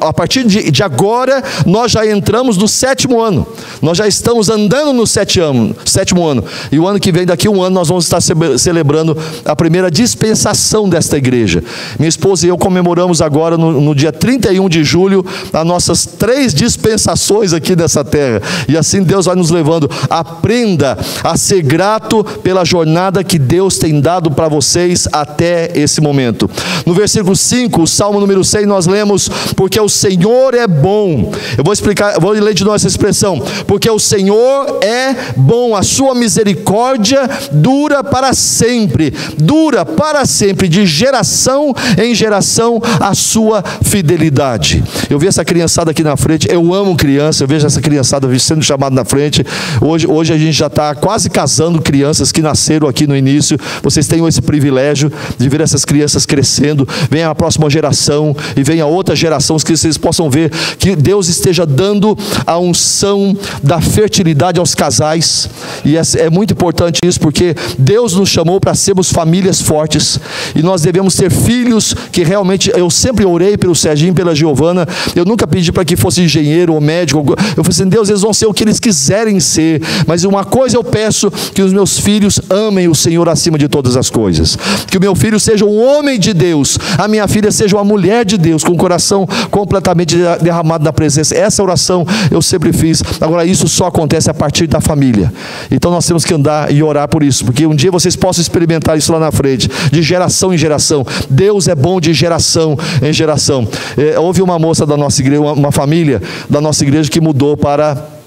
a partir de, de agora nós já entramos no sétimo ano. Nós já estamos andando no sétimo, sétimo ano. E o ano que vem, daqui a um ano, nós vamos estar celebrando a primeira dispensação desta igreja. Minha esposa e eu comemoramos agora no, no dia 31 de julho as nossas três dispensações aqui nessa terra. E assim Deus vai nos levando. Aprenda a ser grato pela jornada que Deus tem dado para vocês até esse momento. No versículo 5, o Salmo número 6, nós lemos: Porque o Senhor é bom. Eu vou explicar, vou ler de novo essa expressão. Porque o Senhor é bom, a sua misericórdia dura para sempre, dura para sempre, de geração em geração, a sua fidelidade. Eu vi essa criançada aqui na frente, eu amo criança, eu vejo essa criançada sendo chamada na frente. Hoje, hoje a gente já está quase casando crianças que nasceram aqui no início. Vocês têm esse privilégio de ver essas crianças crescendo. Vem a próxima geração e vem a outra geração, que vocês possam ver que Deus esteja dando a unção da fertilidade aos casais. E é, é muito importante isso, porque Deus nos chamou para sermos famílias fortes e nós devemos ter filhos que realmente. Eu sempre orei pelo Serginho, pela Giovana. Eu nunca pedi para que fosse engenheiro ou médico. Eu falei assim: Deus, eles vão ser o que eles quiserem ser, mas uma coisa eu peço: que os meus filhos amem o Senhor acima de todas as coisas, que o meu filho seja um homem de Deus, a minha filha seja uma mulher de Deus, com o coração completamente derramado na presença. Essa oração eu sempre fiz. Agora, isso só acontece a partir da família. Então nós temos que andar e orar por isso, porque um dia vocês possam experimentar isso lá na frente, de geração em geração. Deus é bom de geração em geração. É, houve uma moça da nossa igreja, uma, uma família da nossa igreja que mudou para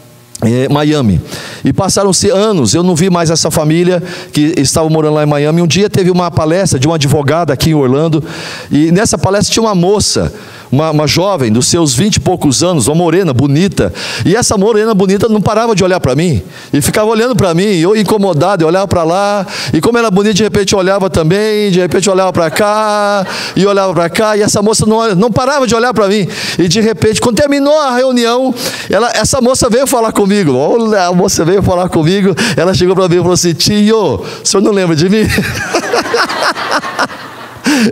Miami. E passaram-se anos, eu não vi mais essa família que estava morando lá em Miami. Um dia teve uma palestra de uma advogada aqui em Orlando, e nessa palestra tinha uma moça uma, uma jovem dos seus vinte e poucos anos, uma morena bonita, e essa morena bonita não parava de olhar para mim, e ficava olhando para mim, eu incomodado, eu olhava para lá, e como era bonita, de repente olhava também, de repente olhava para cá, e olhava para cá, e essa moça não, não parava de olhar para mim, e de repente, quando terminou a reunião, ela, essa moça veio falar comigo, a moça veio falar comigo, ela chegou para mim e falou assim: Tio, o senhor não lembra de mim?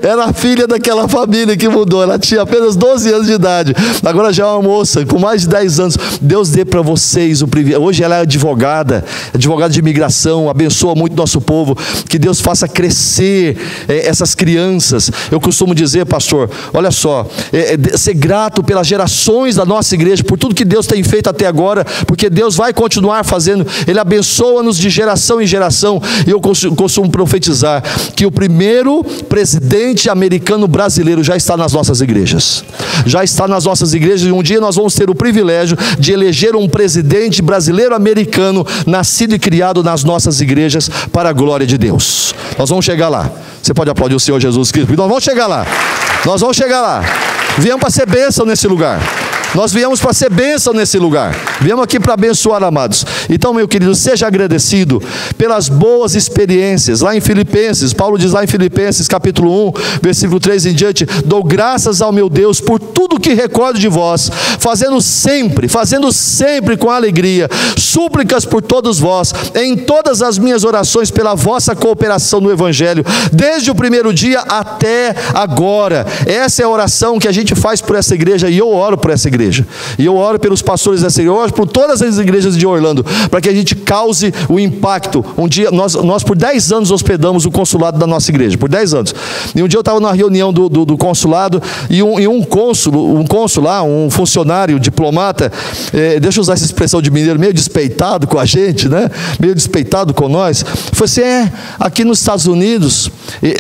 Era filha daquela família que mudou. Ela tinha apenas 12 anos de idade. Agora já é uma moça com mais de 10 anos. Deus dê para vocês o privilégio. Hoje ela é advogada, advogada de imigração, abençoa muito nosso povo. Que Deus faça crescer é, essas crianças. Eu costumo dizer, pastor, olha só, é, é, ser grato pelas gerações da nossa igreja, por tudo que Deus tem feito até agora, porque Deus vai continuar fazendo. Ele abençoa-nos de geração em geração. E eu costumo profetizar que o primeiro presidente presidente americano brasileiro já está nas nossas igrejas. Já está nas nossas igrejas e um dia nós vamos ter o privilégio de eleger um presidente brasileiro americano nascido e criado nas nossas igrejas para a glória de Deus. Nós vamos chegar lá. Você pode aplaudir o Senhor Jesus Cristo. Nós vamos chegar lá. Nós vamos chegar lá. Viemos para ser bênção nesse lugar. Nós viemos para ser bênção nesse lugar. Viemos aqui para abençoar, amados. Então, meu querido, seja agradecido pelas boas experiências. Lá em Filipenses, Paulo diz lá em Filipenses, capítulo 1, versículo 3 em diante: Dou graças ao meu Deus por tudo que recordo de vós, fazendo sempre, fazendo sempre com alegria, súplicas por todos vós, em todas as minhas orações pela vossa cooperação no Evangelho, desde o primeiro dia até agora. Essa é a oração que a gente faz por essa igreja e eu oro por essa igreja igreja. E eu oro pelos pastores dessa igreja, eu oro por todas as igrejas de Orlando, para que a gente cause o impacto. Um dia, nós, nós por 10 anos hospedamos o consulado da nossa igreja, por 10 anos. E um dia eu estava na reunião do, do, do, consulado e um, e um cônsul, um cônsul lá, um funcionário, diplomata, eh, deixa eu usar essa expressão de mineiro, meio despeitado com a gente, né? Meio despeitado com nós. Falei assim: é, aqui nos Estados Unidos,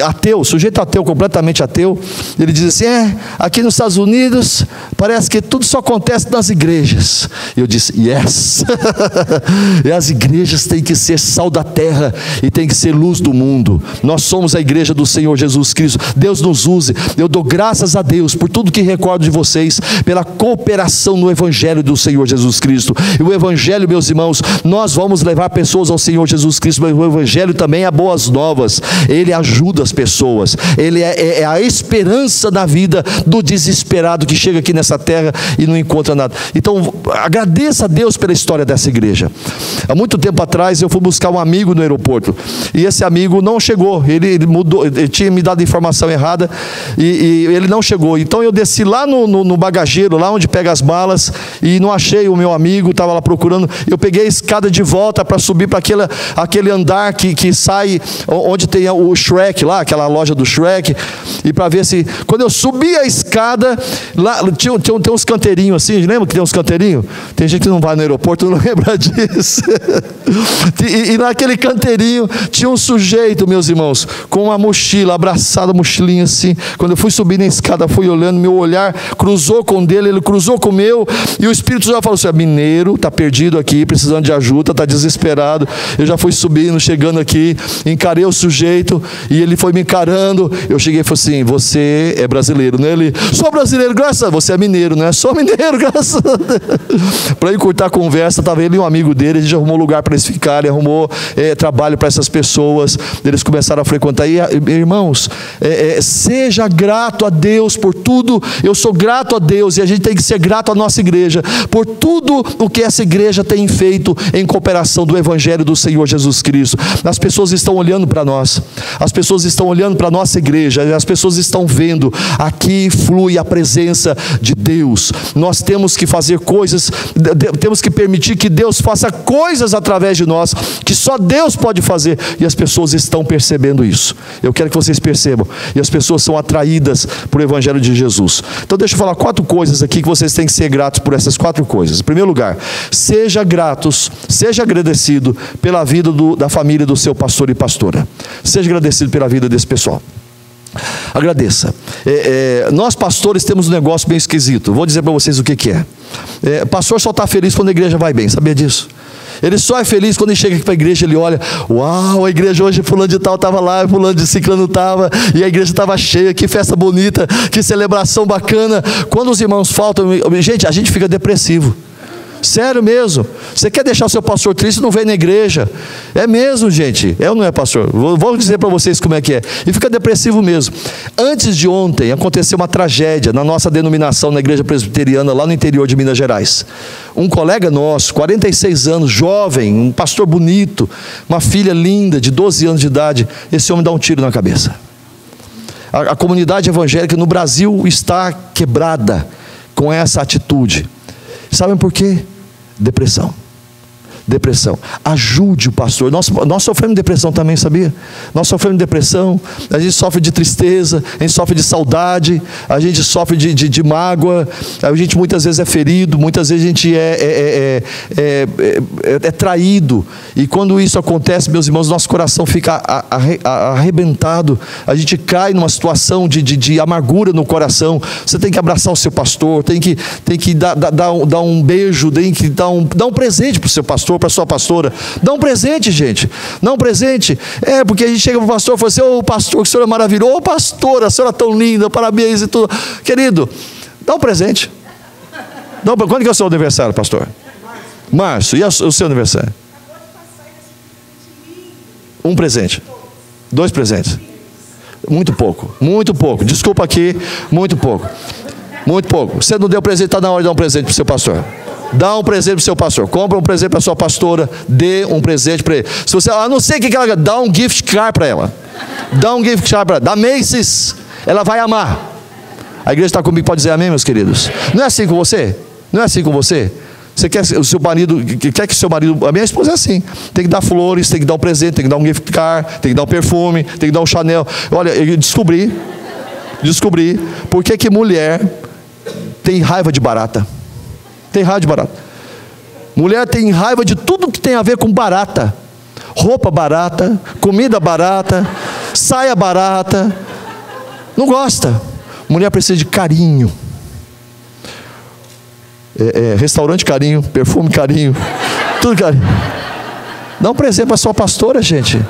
ateu, sujeito ateu, completamente ateu, ele diz assim: é, aqui nos Estados Unidos parece que tudo só acontece nas igrejas. Eu disse: yes. e as igrejas têm que ser sal da terra e têm que ser luz do mundo. Nós somos a igreja do Senhor Jesus Cristo. Deus nos use. Eu dou graças a Deus por tudo que recordo de vocês, pela cooperação no Evangelho do Senhor Jesus Cristo. E o Evangelho, meus irmãos, nós vamos levar pessoas ao Senhor Jesus Cristo, mas o Evangelho também é boas novas. Ele ajuda as pessoas. Ele é, é, é a esperança da vida do desesperado que chega aqui nessa terra e não encontra nada. Então, agradeça a Deus pela história dessa igreja. Há muito tempo atrás eu fui buscar um amigo no aeroporto e esse amigo não chegou. Ele, ele mudou, ele tinha me dado informação errada e, e ele não chegou. Então eu desci lá no, no, no, bagageiro, lá onde pega as malas e não achei o meu amigo. Estava lá procurando. Eu peguei a escada de volta para subir para aquele, aquele andar que, que sai onde tem o Shrek lá, aquela loja do Shrek e para ver se quando eu subi a escada lá tinha, tinha, tem uns canteirinhos assim. Lembra que tem uns canteirinhos? Tem gente que não vai no aeroporto não lembra disso. e, e naquele canteirinho tinha um sujeito, meus irmãos, com uma mochila, abraçada, mochilinha assim. Quando eu fui subir na escada, fui olhando, meu olhar cruzou com dele, ele cruzou com o meu, e o Espírito já falou assim: é mineiro, está perdido aqui, precisando de ajuda, está desesperado. Eu já fui subindo, chegando aqui, encarei o sujeito, e ele foi me encarando. Eu cheguei e falei assim: Você é brasileiro, né? Ele, sou brasileiro, graças a você é mineiro, né? Mineiro, graças a Deus. Para encurtar a conversa, estava ele e um amigo dele, a gente arrumou lugar para eles ficarem, arrumou é, trabalho para essas pessoas, eles começaram a frequentar. E, irmãos, é, é, seja grato a Deus por tudo, eu sou grato a Deus e a gente tem que ser grato à nossa igreja por tudo o que essa igreja tem feito em cooperação do Evangelho do Senhor Jesus Cristo. As pessoas estão olhando para nós, as pessoas estão olhando para a nossa igreja, as pessoas estão vendo, aqui flui a presença de Deus. Nós temos que fazer coisas, temos que permitir que Deus faça coisas através de nós, que só Deus pode fazer, e as pessoas estão percebendo isso. Eu quero que vocês percebam, e as pessoas são atraídas por Evangelho de Jesus. Então, deixa eu falar quatro coisas aqui que vocês têm que ser gratos por essas quatro coisas. Em primeiro lugar, seja gratos, seja agradecido pela vida do, da família do seu pastor e pastora. Seja agradecido pela vida desse pessoal. Agradeça. É, é, nós pastores temos um negócio bem esquisito. Vou dizer para vocês o que, que é. é. Pastor só está feliz quando a igreja vai bem. Sabia disso? Ele só é feliz quando ele chega aqui para a igreja, ele olha, uau, a igreja hoje, fulano de tal estava lá, fulano de ciclano estava, e a igreja estava cheia, que festa bonita, que celebração bacana. Quando os irmãos faltam, gente, a gente fica depressivo. Sério mesmo. Você quer deixar o seu pastor triste, não vem na igreja. É mesmo, gente. É ou não é, pastor? Vou dizer para vocês como é que é. E fica depressivo mesmo. Antes de ontem, aconteceu uma tragédia na nossa denominação, na igreja presbiteriana, lá no interior de Minas Gerais. Um colega nosso, 46 anos, jovem, um pastor bonito, uma filha linda, de 12 anos de idade, esse homem dá um tiro na cabeça. A, a comunidade evangélica no Brasil está quebrada com essa atitude. Sabem por quê? Depressão depressão. Ajude o pastor. Nós, nós sofremos depressão também, sabia? Nós sofremos depressão, a gente sofre de tristeza, a gente sofre de saudade, a gente sofre de, de, de mágoa, a gente muitas vezes é ferido, muitas vezes a gente é, é, é, é, é traído. E quando isso acontece, meus irmãos, nosso coração fica arrebentado, a gente cai numa situação de, de, de amargura no coração. Você tem que abraçar o seu pastor, tem que, tem que dar, dar, dar, um, dar um beijo, tem que dar um, dar um presente para o seu pastor para sua pastora. Dá um presente, gente. Dá um presente. É, porque a gente chega para o pastor e fala assim: Ô oh, pastor, que o senhor é maravilhoso. Ô oh, pastora, a senhora é tão linda, parabéns e tudo. Querido, dá um presente. Dá um... Quando que é o seu aniversário, pastor? Março. E o seu aniversário? Um presente. Dois presentes. Muito pouco. Muito pouco. Desculpa aqui. Muito pouco. Muito pouco. Você não deu presente, está na hora de dar um presente para o seu pastor. Dá um presente para o seu pastor. Compra um presente para a sua pastora. Dê um presente para ele. Se você, ah, não sei o que, ela dá um gift card para ela. Dá um gift card para ela. Dá Macy's. Ela vai amar. A igreja está comigo, pode dizer amém, meus queridos? Não é assim com você? Não é assim com você? Você quer o seu marido, quer que seu marido, a minha esposa é assim, tem que dar flores, tem que dar um presente, tem que dar um gift card, tem que dar um perfume, tem que dar um Chanel. Olha, eu descobri, descobri por que mulher tem raiva de barata. Tem raiva de barata. Mulher tem raiva de tudo que tem a ver com barata. Roupa barata, comida barata, saia barata. Não gosta. Mulher precisa de carinho é, é, restaurante carinho, perfume carinho, tudo carinho. Dá um presente para sua pastora, gente.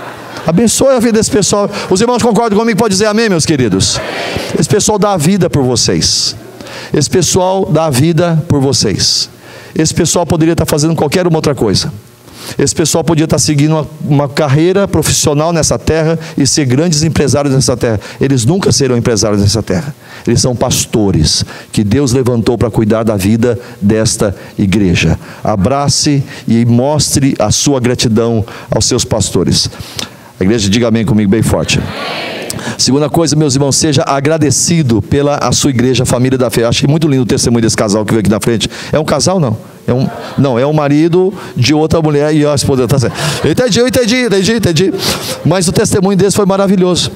Abençoe a vida desse pessoal. Os irmãos concordam comigo? Pode dizer amém, meus queridos? Esse pessoal dá a vida por vocês. Esse pessoal dá a vida por vocês. Esse pessoal poderia estar fazendo qualquer uma outra coisa. Esse pessoal podia estar seguindo uma, uma, carreira profissional nessa terra e ser grandes empresários nessa terra. Eles nunca serão empresários nessa terra. Eles são pastores que Deus levantou para cuidar da vida desta igreja. Abrace e mostre a sua gratidão aos seus pastores. A igreja diga amém comigo bem forte. Segunda coisa, meus irmãos, seja agradecido pela a sua igreja, família da fé. Achei muito lindo o testemunho desse casal que veio aqui na frente. É um casal, não? É um, não, é um marido de outra mulher e a esposa está certo. Eu entendi, eu entendi, entendi, entendi. Mas o testemunho deles foi maravilhoso.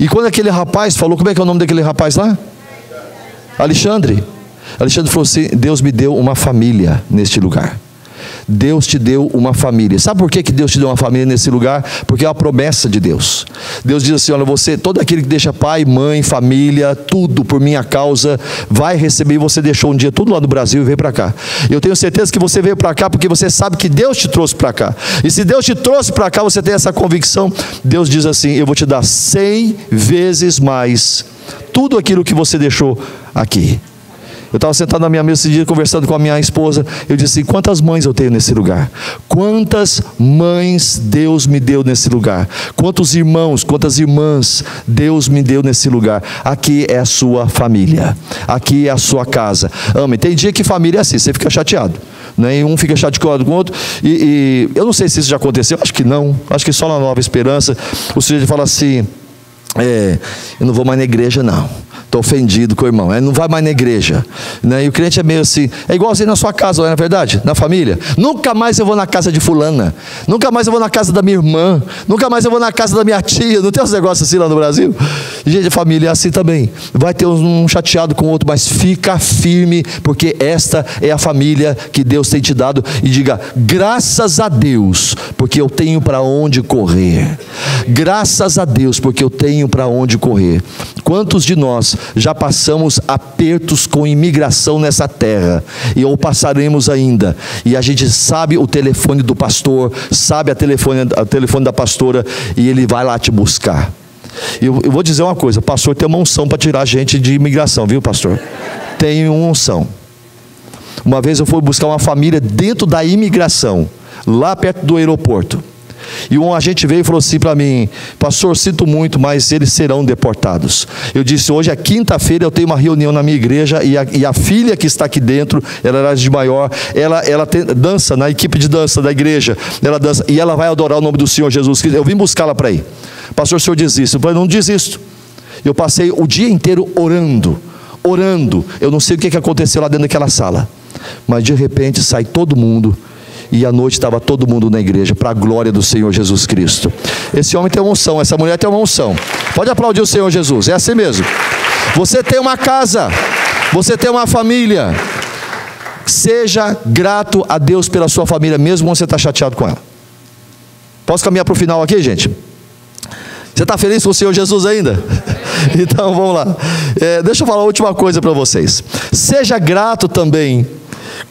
E quando aquele rapaz falou, como é que é o nome daquele rapaz lá? Alexandre. Alexandre falou assim: Deus me deu uma família neste lugar. Deus te deu uma família. Sabe por que, que Deus te deu uma família nesse lugar? Porque é a promessa de Deus. Deus diz assim: olha, você, todo aquele que deixa pai, mãe, família, tudo por minha causa, vai receber. Você deixou um dia tudo lá no Brasil e veio para cá. Eu tenho certeza que você veio para cá porque você sabe que Deus te trouxe para cá. E se Deus te trouxe para cá, você tem essa convicção. Deus diz assim: eu vou te dar cem vezes mais tudo aquilo que você deixou aqui. Eu estava sentado na minha mesa esse dia conversando com a minha esposa. Eu disse: quantas mães eu tenho nesse lugar? Quantas mães Deus me deu nesse lugar? Quantos irmãos, quantas irmãs Deus me deu nesse lugar? Aqui é a sua família. Aqui é a sua casa. Ame. Tem dia que família é assim, você fica chateado. Né? E um fica chateado com o outro. E, e eu não sei se isso já aconteceu, acho que não. Acho que só na Nova Esperança o sujeito fala assim: é, eu não vou mais na igreja, não estou ofendido com o irmão, ele não vai mais na igreja. Né? E o crente é meio assim, é igualzinho na sua casa, não é verdade? Na família. Nunca mais eu vou na casa de fulana, nunca mais eu vou na casa da minha irmã, nunca mais eu vou na casa da minha tia, não tem uns negócios assim lá no Brasil? Gente, a família é assim também. Vai ter um chateado com o outro, mas fica firme, porque esta é a família que Deus tem te dado. E diga, graças a Deus, porque eu tenho para onde correr. Graças a Deus, porque eu tenho para onde correr. Quantos de nós já passamos apertos com imigração nessa terra, e ou passaremos ainda, e a gente sabe o telefone do pastor, sabe a telefone, a telefone da pastora, e ele vai lá te buscar. Eu, eu vou dizer uma coisa: pastor tem uma unção para tirar a gente de imigração, viu, pastor? Tem uma unção. Uma vez eu fui buscar uma família dentro da imigração, lá perto do aeroporto. E um agente veio e falou assim para mim: Pastor, sinto muito, mas eles serão deportados. Eu disse: Hoje é quinta-feira, eu tenho uma reunião na minha igreja e a, e a filha que está aqui dentro, ela era de maior, ela, ela tem, dança na equipe de dança da igreja, ela dança e ela vai adorar o nome do Senhor Jesus Cristo. Eu vim buscá-la para ir. Pastor, o senhor diz isso? Eu falei: Não desisto. Eu passei o dia inteiro orando, orando. Eu não sei o que aconteceu lá dentro daquela sala, mas de repente sai todo mundo e à noite estava todo mundo na igreja, para a glória do Senhor Jesus Cristo. Esse homem tem uma unção, essa mulher tem uma unção. Pode aplaudir o Senhor Jesus, é assim mesmo. Você tem uma casa, você tem uma família. Seja grato a Deus pela sua família, mesmo quando você está chateado com ela. Posso caminhar para o final aqui, gente? Você está feliz com o Senhor Jesus ainda? Então vamos lá. É, deixa eu falar a última coisa para vocês. Seja grato também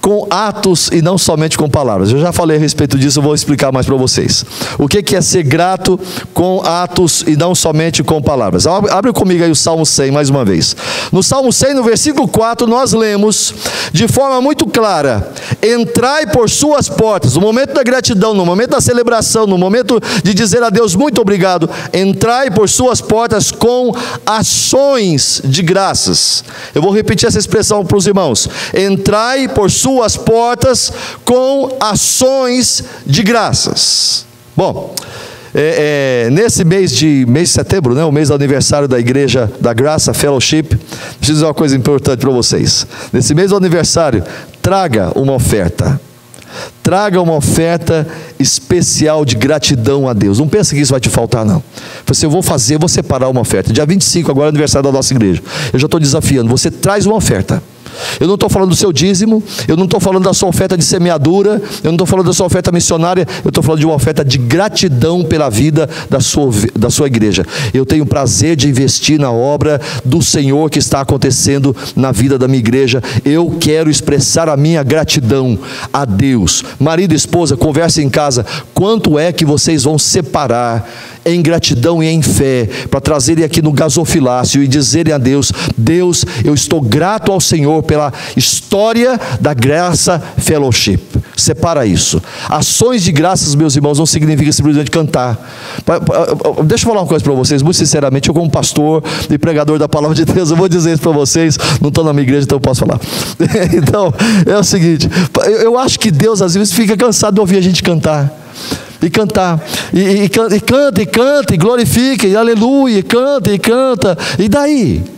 com atos e não somente com palavras. Eu já falei a respeito disso, eu vou explicar mais para vocês. O que é ser grato com atos e não somente com palavras? Abre comigo aí o Salmo 100 mais uma vez. No Salmo 100, no versículo 4, nós lemos de forma muito clara: Entrai por suas portas. No momento da gratidão, no momento da celebração, no momento de dizer a Deus muito obrigado, entrai por suas portas com ações de graças. Eu vou repetir essa expressão para os irmãos: Entrai por suas portas com ações de graças. Bom, é, é, nesse mês de mês de setembro, né, o mês do aniversário da Igreja da Graça Fellowship, preciso dizer uma coisa importante para vocês. Nesse mês do aniversário, traga uma oferta. Traga uma oferta especial de gratidão a Deus. Não pensa que isso vai te faltar, não. Você, eu vou fazer, vou separar uma oferta. Dia 25, agora é aniversário da nossa igreja. Eu já estou desafiando. Você traz uma oferta. Eu não estou falando do seu dízimo, eu não estou falando da sua oferta de semeadura, eu não estou falando da sua oferta missionária, eu estou falando de uma oferta de gratidão pela vida da sua, da sua igreja. Eu tenho prazer de investir na obra do Senhor que está acontecendo na vida da minha igreja. Eu quero expressar a minha gratidão a Deus. Marido e esposa, conversem em casa. Quanto é que vocês vão separar em gratidão e em fé para trazerem aqui no gasofilácio e dizerem a Deus: Deus, eu estou grato ao Senhor pela história da Graça Fellowship. Separa isso. Ações de graças, meus irmãos, não significa simplesmente cantar. Deixa eu falar uma coisa para vocês, muito sinceramente, eu como pastor e pregador da palavra de Deus, eu vou dizer isso para vocês, não estou na minha igreja, então eu posso falar. então, é o seguinte, eu acho que Deus às vezes fica cansado de ouvir a gente cantar e cantar, e, e, e, canta, e canta, e glorifica, e aleluia, e canta, e canta, e daí?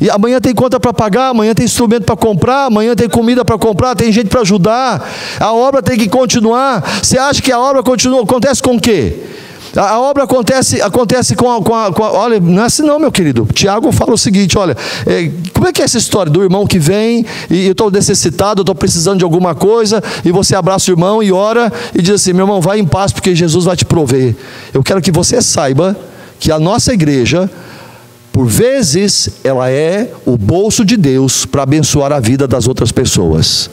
E amanhã tem conta para pagar, amanhã tem instrumento para comprar, amanhã tem comida para comprar, tem gente para ajudar. A obra tem que continuar. Você acha que a obra continua? Acontece com o quê? A, a obra acontece, acontece com a, com, a, com a, Olha, não é assim não, meu querido. Tiago fala o seguinte: olha, é, como é que é essa história do irmão que vem e eu estou necessitado, estou precisando de alguma coisa, e você abraça o irmão e ora e diz assim: meu irmão, vai em paz, porque Jesus vai te prover. Eu quero que você saiba que a nossa igreja por vezes, ela é o bolso de Deus para abençoar a vida das outras pessoas.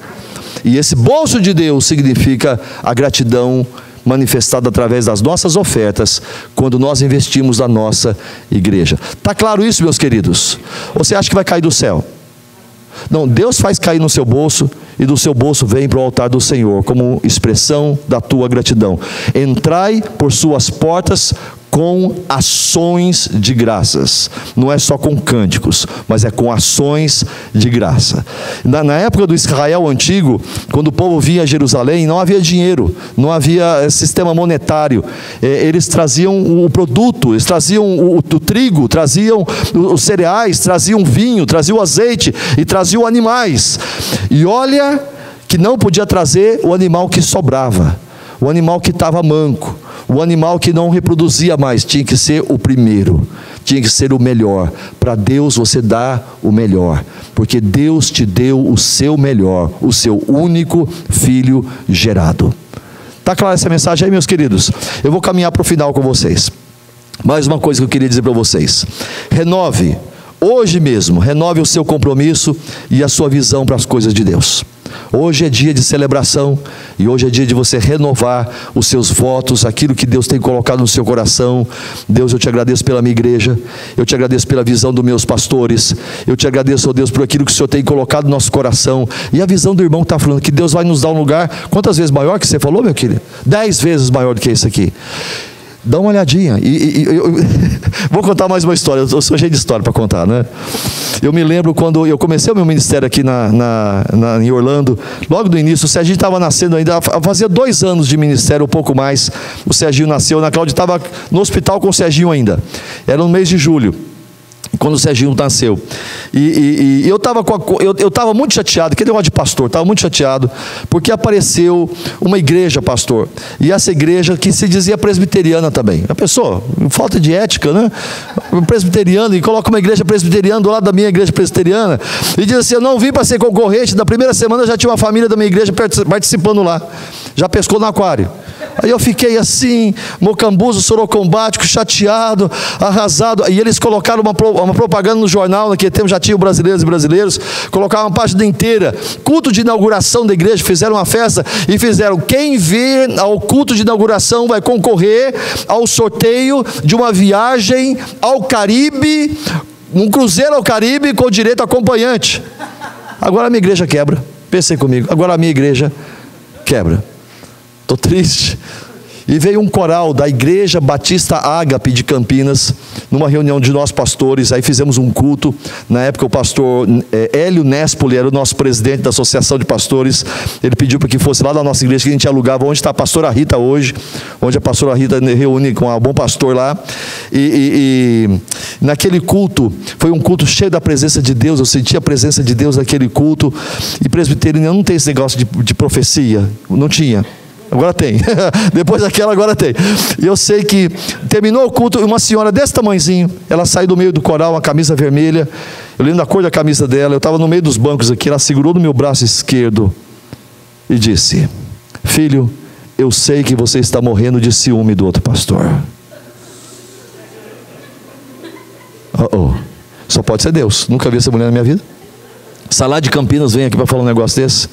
E esse bolso de Deus significa a gratidão manifestada através das nossas ofertas, quando nós investimos na nossa igreja. Está claro isso, meus queridos? Você acha que vai cair do céu? Não, Deus faz cair no seu bolso e do seu bolso vem para o altar do Senhor, como expressão da tua gratidão. Entrai por suas portas com ações de graças. Não é só com cânticos, mas é com ações de graça. Na, na, época do Israel antigo, quando o povo vinha a Jerusalém, não havia dinheiro, não havia eh, sistema monetário. É, eles traziam o produto, eles traziam o, o trigo, traziam os cereais, traziam vinho, traziam o azeite e traziam animais. E olha que não podia trazer o animal que sobrava, o animal que estava manco o animal que não reproduzia mais tinha que ser o primeiro, tinha que ser o melhor. Para Deus você dá o melhor, porque Deus te deu o seu melhor, o seu único filho gerado. Está clara essa mensagem aí, meus queridos? Eu vou caminhar para o final com vocês. Mais uma coisa que eu queria dizer para vocês: renove, hoje mesmo, renove o seu compromisso e a sua visão para as coisas de Deus. Hoje é dia de celebração e hoje é dia de você renovar os seus votos, aquilo que Deus tem colocado no seu coração. Deus, eu te agradeço pela minha igreja, eu te agradeço pela visão dos meus pastores, eu te agradeço, oh Deus, por aquilo que o Senhor tem colocado no nosso coração e a visão do irmão que está falando que Deus vai nos dar um lugar, quantas vezes maior que você falou, meu querido? Dez vezes maior do que esse aqui. Dá uma olhadinha. E, e, eu, vou contar mais uma história. Eu sou cheio de história para contar, né? Eu me lembro quando eu comecei o meu ministério aqui na, na, na em Orlando, logo do início, o Serginho estava nascendo ainda, fazia dois anos de ministério, um pouco mais. O Serginho nasceu, na Cláudia estava no hospital com o Serginho ainda. Era no mês de julho quando o Serginho nasceu. E, e, e eu estava eu, eu muito chateado, que negócio de pastor, estava muito chateado, porque apareceu uma igreja, pastor, e essa igreja que se dizia presbiteriana também. A pessoa, falta de ética, né? Presbiteriano, e coloca uma igreja presbiteriana do lado da minha igreja presbiteriana, e diz assim: Eu não vim para ser concorrente, na primeira semana já tinha uma família da minha igreja participando lá, já pescou no aquário. Aí eu fiquei assim, mocambuzo, sorocombático, chateado, arrasado. E eles colocaram uma, uma propaganda no jornal, naquele tempo já tinha brasileiros e brasileiros, colocaram uma página inteira. Culto de inauguração da igreja, fizeram uma festa e fizeram: quem vir ao culto de inauguração vai concorrer ao sorteio de uma viagem ao Caribe, um cruzeiro ao Caribe com direito acompanhante. Agora a minha igreja quebra. Pensei comigo, agora a minha igreja quebra. Estou triste. E veio um coral da Igreja Batista Ágape de Campinas, numa reunião de nós pastores, aí fizemos um culto. Na época, o pastor é, Hélio Nespoli era o nosso presidente da Associação de Pastores. Ele pediu para que fosse lá da nossa igreja, que a gente alugava onde está a pastora Rita hoje, onde a pastora Rita reúne com um bom pastor lá. E, e, e naquele culto, foi um culto cheio da presença de Deus, eu senti a presença de Deus naquele culto. E presbiteriano não tem esse negócio de, de profecia, não tinha. Agora tem. Depois daquela, agora tem. E eu sei que terminou o culto, uma senhora desse tamanhozinho, ela saiu do meio do coral, uma camisa vermelha. Eu lembro da cor da camisa dela. Eu estava no meio dos bancos aqui. Ela segurou no meu braço esquerdo e disse: Filho, eu sei que você está morrendo de ciúme do outro pastor. Oh, oh. Só pode ser Deus. Nunca vi essa mulher na minha vida. Salá de Campinas vem aqui para falar um negócio desse.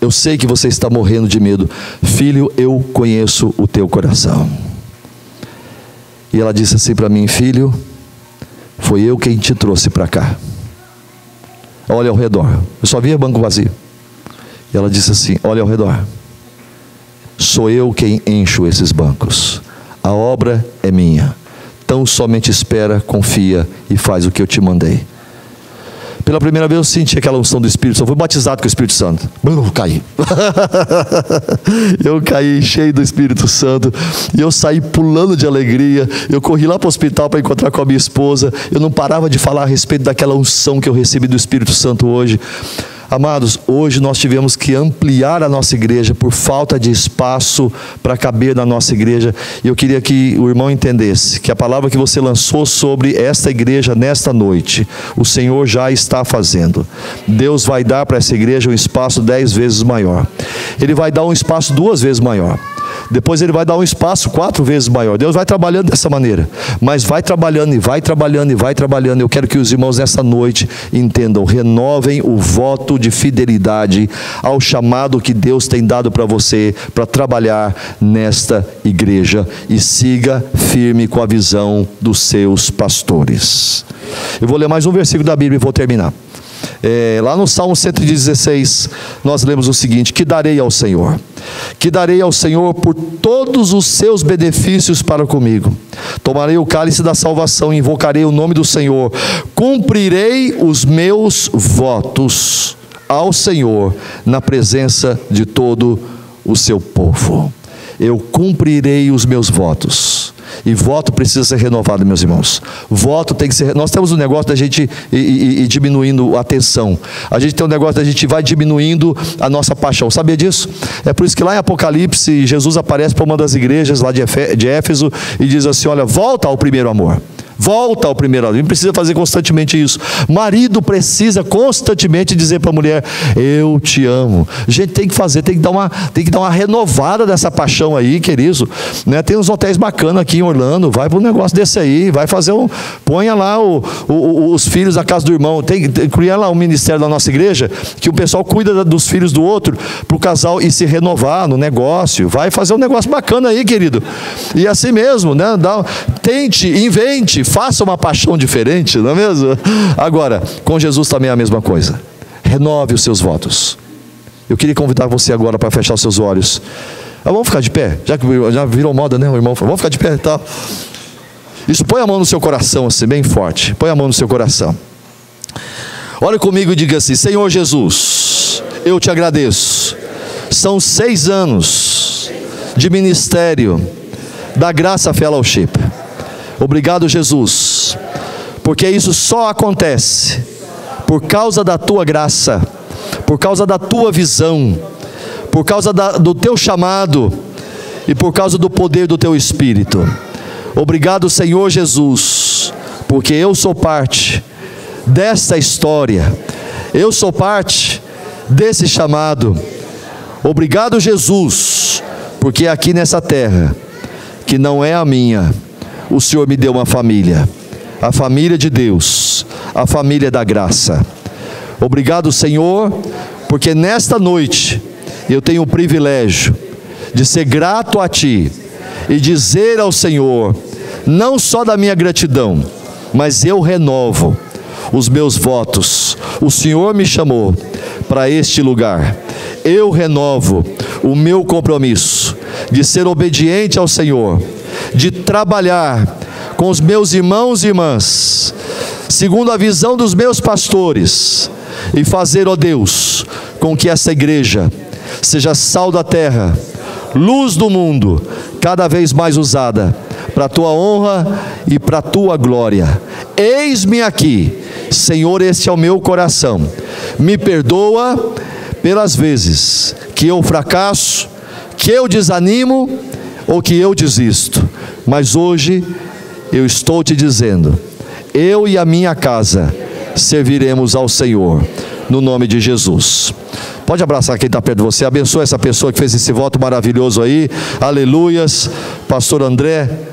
Eu sei que você está morrendo de medo. Filho, eu conheço o teu coração. E ela disse assim para mim: Filho, foi eu quem te trouxe para cá. Olha ao redor. Eu só via banco vazio. E ela disse assim: Olha ao redor. Sou eu quem encho esses bancos. A obra é minha. Tão somente espera, confia e faz o que eu te mandei. Pela primeira vez eu senti aquela unção do Espírito Santo. Fui batizado com o Espírito Santo. Eu caí. eu caí cheio do Espírito Santo. E eu saí pulando de alegria. Eu corri lá para o hospital para encontrar com a minha esposa. Eu não parava de falar a respeito daquela unção que eu recebi do Espírito Santo hoje. Amados, hoje nós tivemos que ampliar a nossa igreja por falta de espaço para caber na nossa igreja. E eu queria que o irmão entendesse que a palavra que você lançou sobre esta igreja nesta noite, o Senhor já está fazendo. Deus vai dar para essa igreja um espaço dez vezes maior. Ele vai dar um espaço duas vezes maior. Depois ele vai dar um espaço quatro vezes maior. Deus vai trabalhando dessa maneira. Mas vai trabalhando e vai trabalhando e vai trabalhando. Eu quero que os irmãos nessa noite entendam, renovem o voto de fidelidade ao chamado que Deus tem dado para você para trabalhar nesta igreja e siga firme com a visão dos seus pastores. Eu vou ler mais um versículo da Bíblia e vou terminar. É, lá no Salmo 116, nós lemos o seguinte: Que darei ao Senhor? Que darei ao Senhor por todos os seus benefícios para comigo. Tomarei o cálice da salvação, invocarei o nome do Senhor, cumprirei os meus votos ao Senhor na presença de todo o seu povo. Eu cumprirei os meus votos. E voto precisa ser renovado, meus irmãos. Voto tem que ser. Nós temos um negócio da gente ir, diminuindo a tensão. A gente tem um negócio da gente vai diminuindo a nossa paixão. Sabia disso? É por isso que lá em Apocalipse, Jesus aparece para uma das igrejas lá de Éfeso e diz assim: Olha, volta ao primeiro amor. Volta ao primeiro amor. precisa fazer constantemente isso. Marido precisa constantemente dizer para a mulher: Eu te amo. Gente, tem que fazer, tem que dar uma, tem que dar uma renovada dessa paixão aí, querido. Né? Tem uns hotéis bacanas aqui em Orlando. Vai para um negócio desse aí. Vai fazer um. Ponha lá o, o, os filhos da casa do irmão. Tem, que criar lá um ministério da nossa igreja que o pessoal cuida dos filhos do outro para o casal e se renovar no negócio. Vai fazer um negócio bacana aí, querido. E assim mesmo, né? Dá, tente, invente, faça uma paixão diferente, não é mesmo? Agora, com Jesus também é a mesma coisa. Renove os seus votos. Eu queria convidar você agora para fechar os seus olhos. Ah, vamos ficar de pé, já que já virou moda, né? O irmão vamos ficar de pé e tá? tal. Isso, põe a mão no seu coração, assim, bem forte. Põe a mão no seu coração. Olha comigo e diga assim: Senhor Jesus, eu te agradeço. São seis anos de ministério da Graça Fellowship. Obrigado, Jesus, porque isso só acontece por causa da tua graça, por causa da tua visão, por causa da, do teu chamado e por causa do poder do teu Espírito. Obrigado, Senhor Jesus, porque eu sou parte desta história, eu sou parte desse chamado. Obrigado, Jesus, porque aqui nessa terra, que não é a minha, o Senhor me deu uma família, a família de Deus, a família da graça. Obrigado, Senhor, porque nesta noite eu tenho o privilégio de ser grato a Ti e dizer ao Senhor, não só da minha gratidão, mas eu renovo os meus votos. O Senhor me chamou para este lugar. Eu renovo o meu compromisso de ser obediente ao Senhor, de trabalhar com os meus irmãos e irmãs, segundo a visão dos meus pastores, e fazer, ó Deus, com que essa igreja seja sal da terra, luz do mundo, cada vez mais usada para a tua honra e para a tua glória. Eis-me aqui, Senhor, este é o meu coração. Me perdoa pelas vezes que eu fracasso, que eu desanimo ou que eu desisto. Mas hoje eu estou te dizendo, eu e a minha casa serviremos ao Senhor, no nome de Jesus. Pode abraçar quem está perto de você, abençoa essa pessoa que fez esse voto maravilhoso aí, aleluias, Pastor André.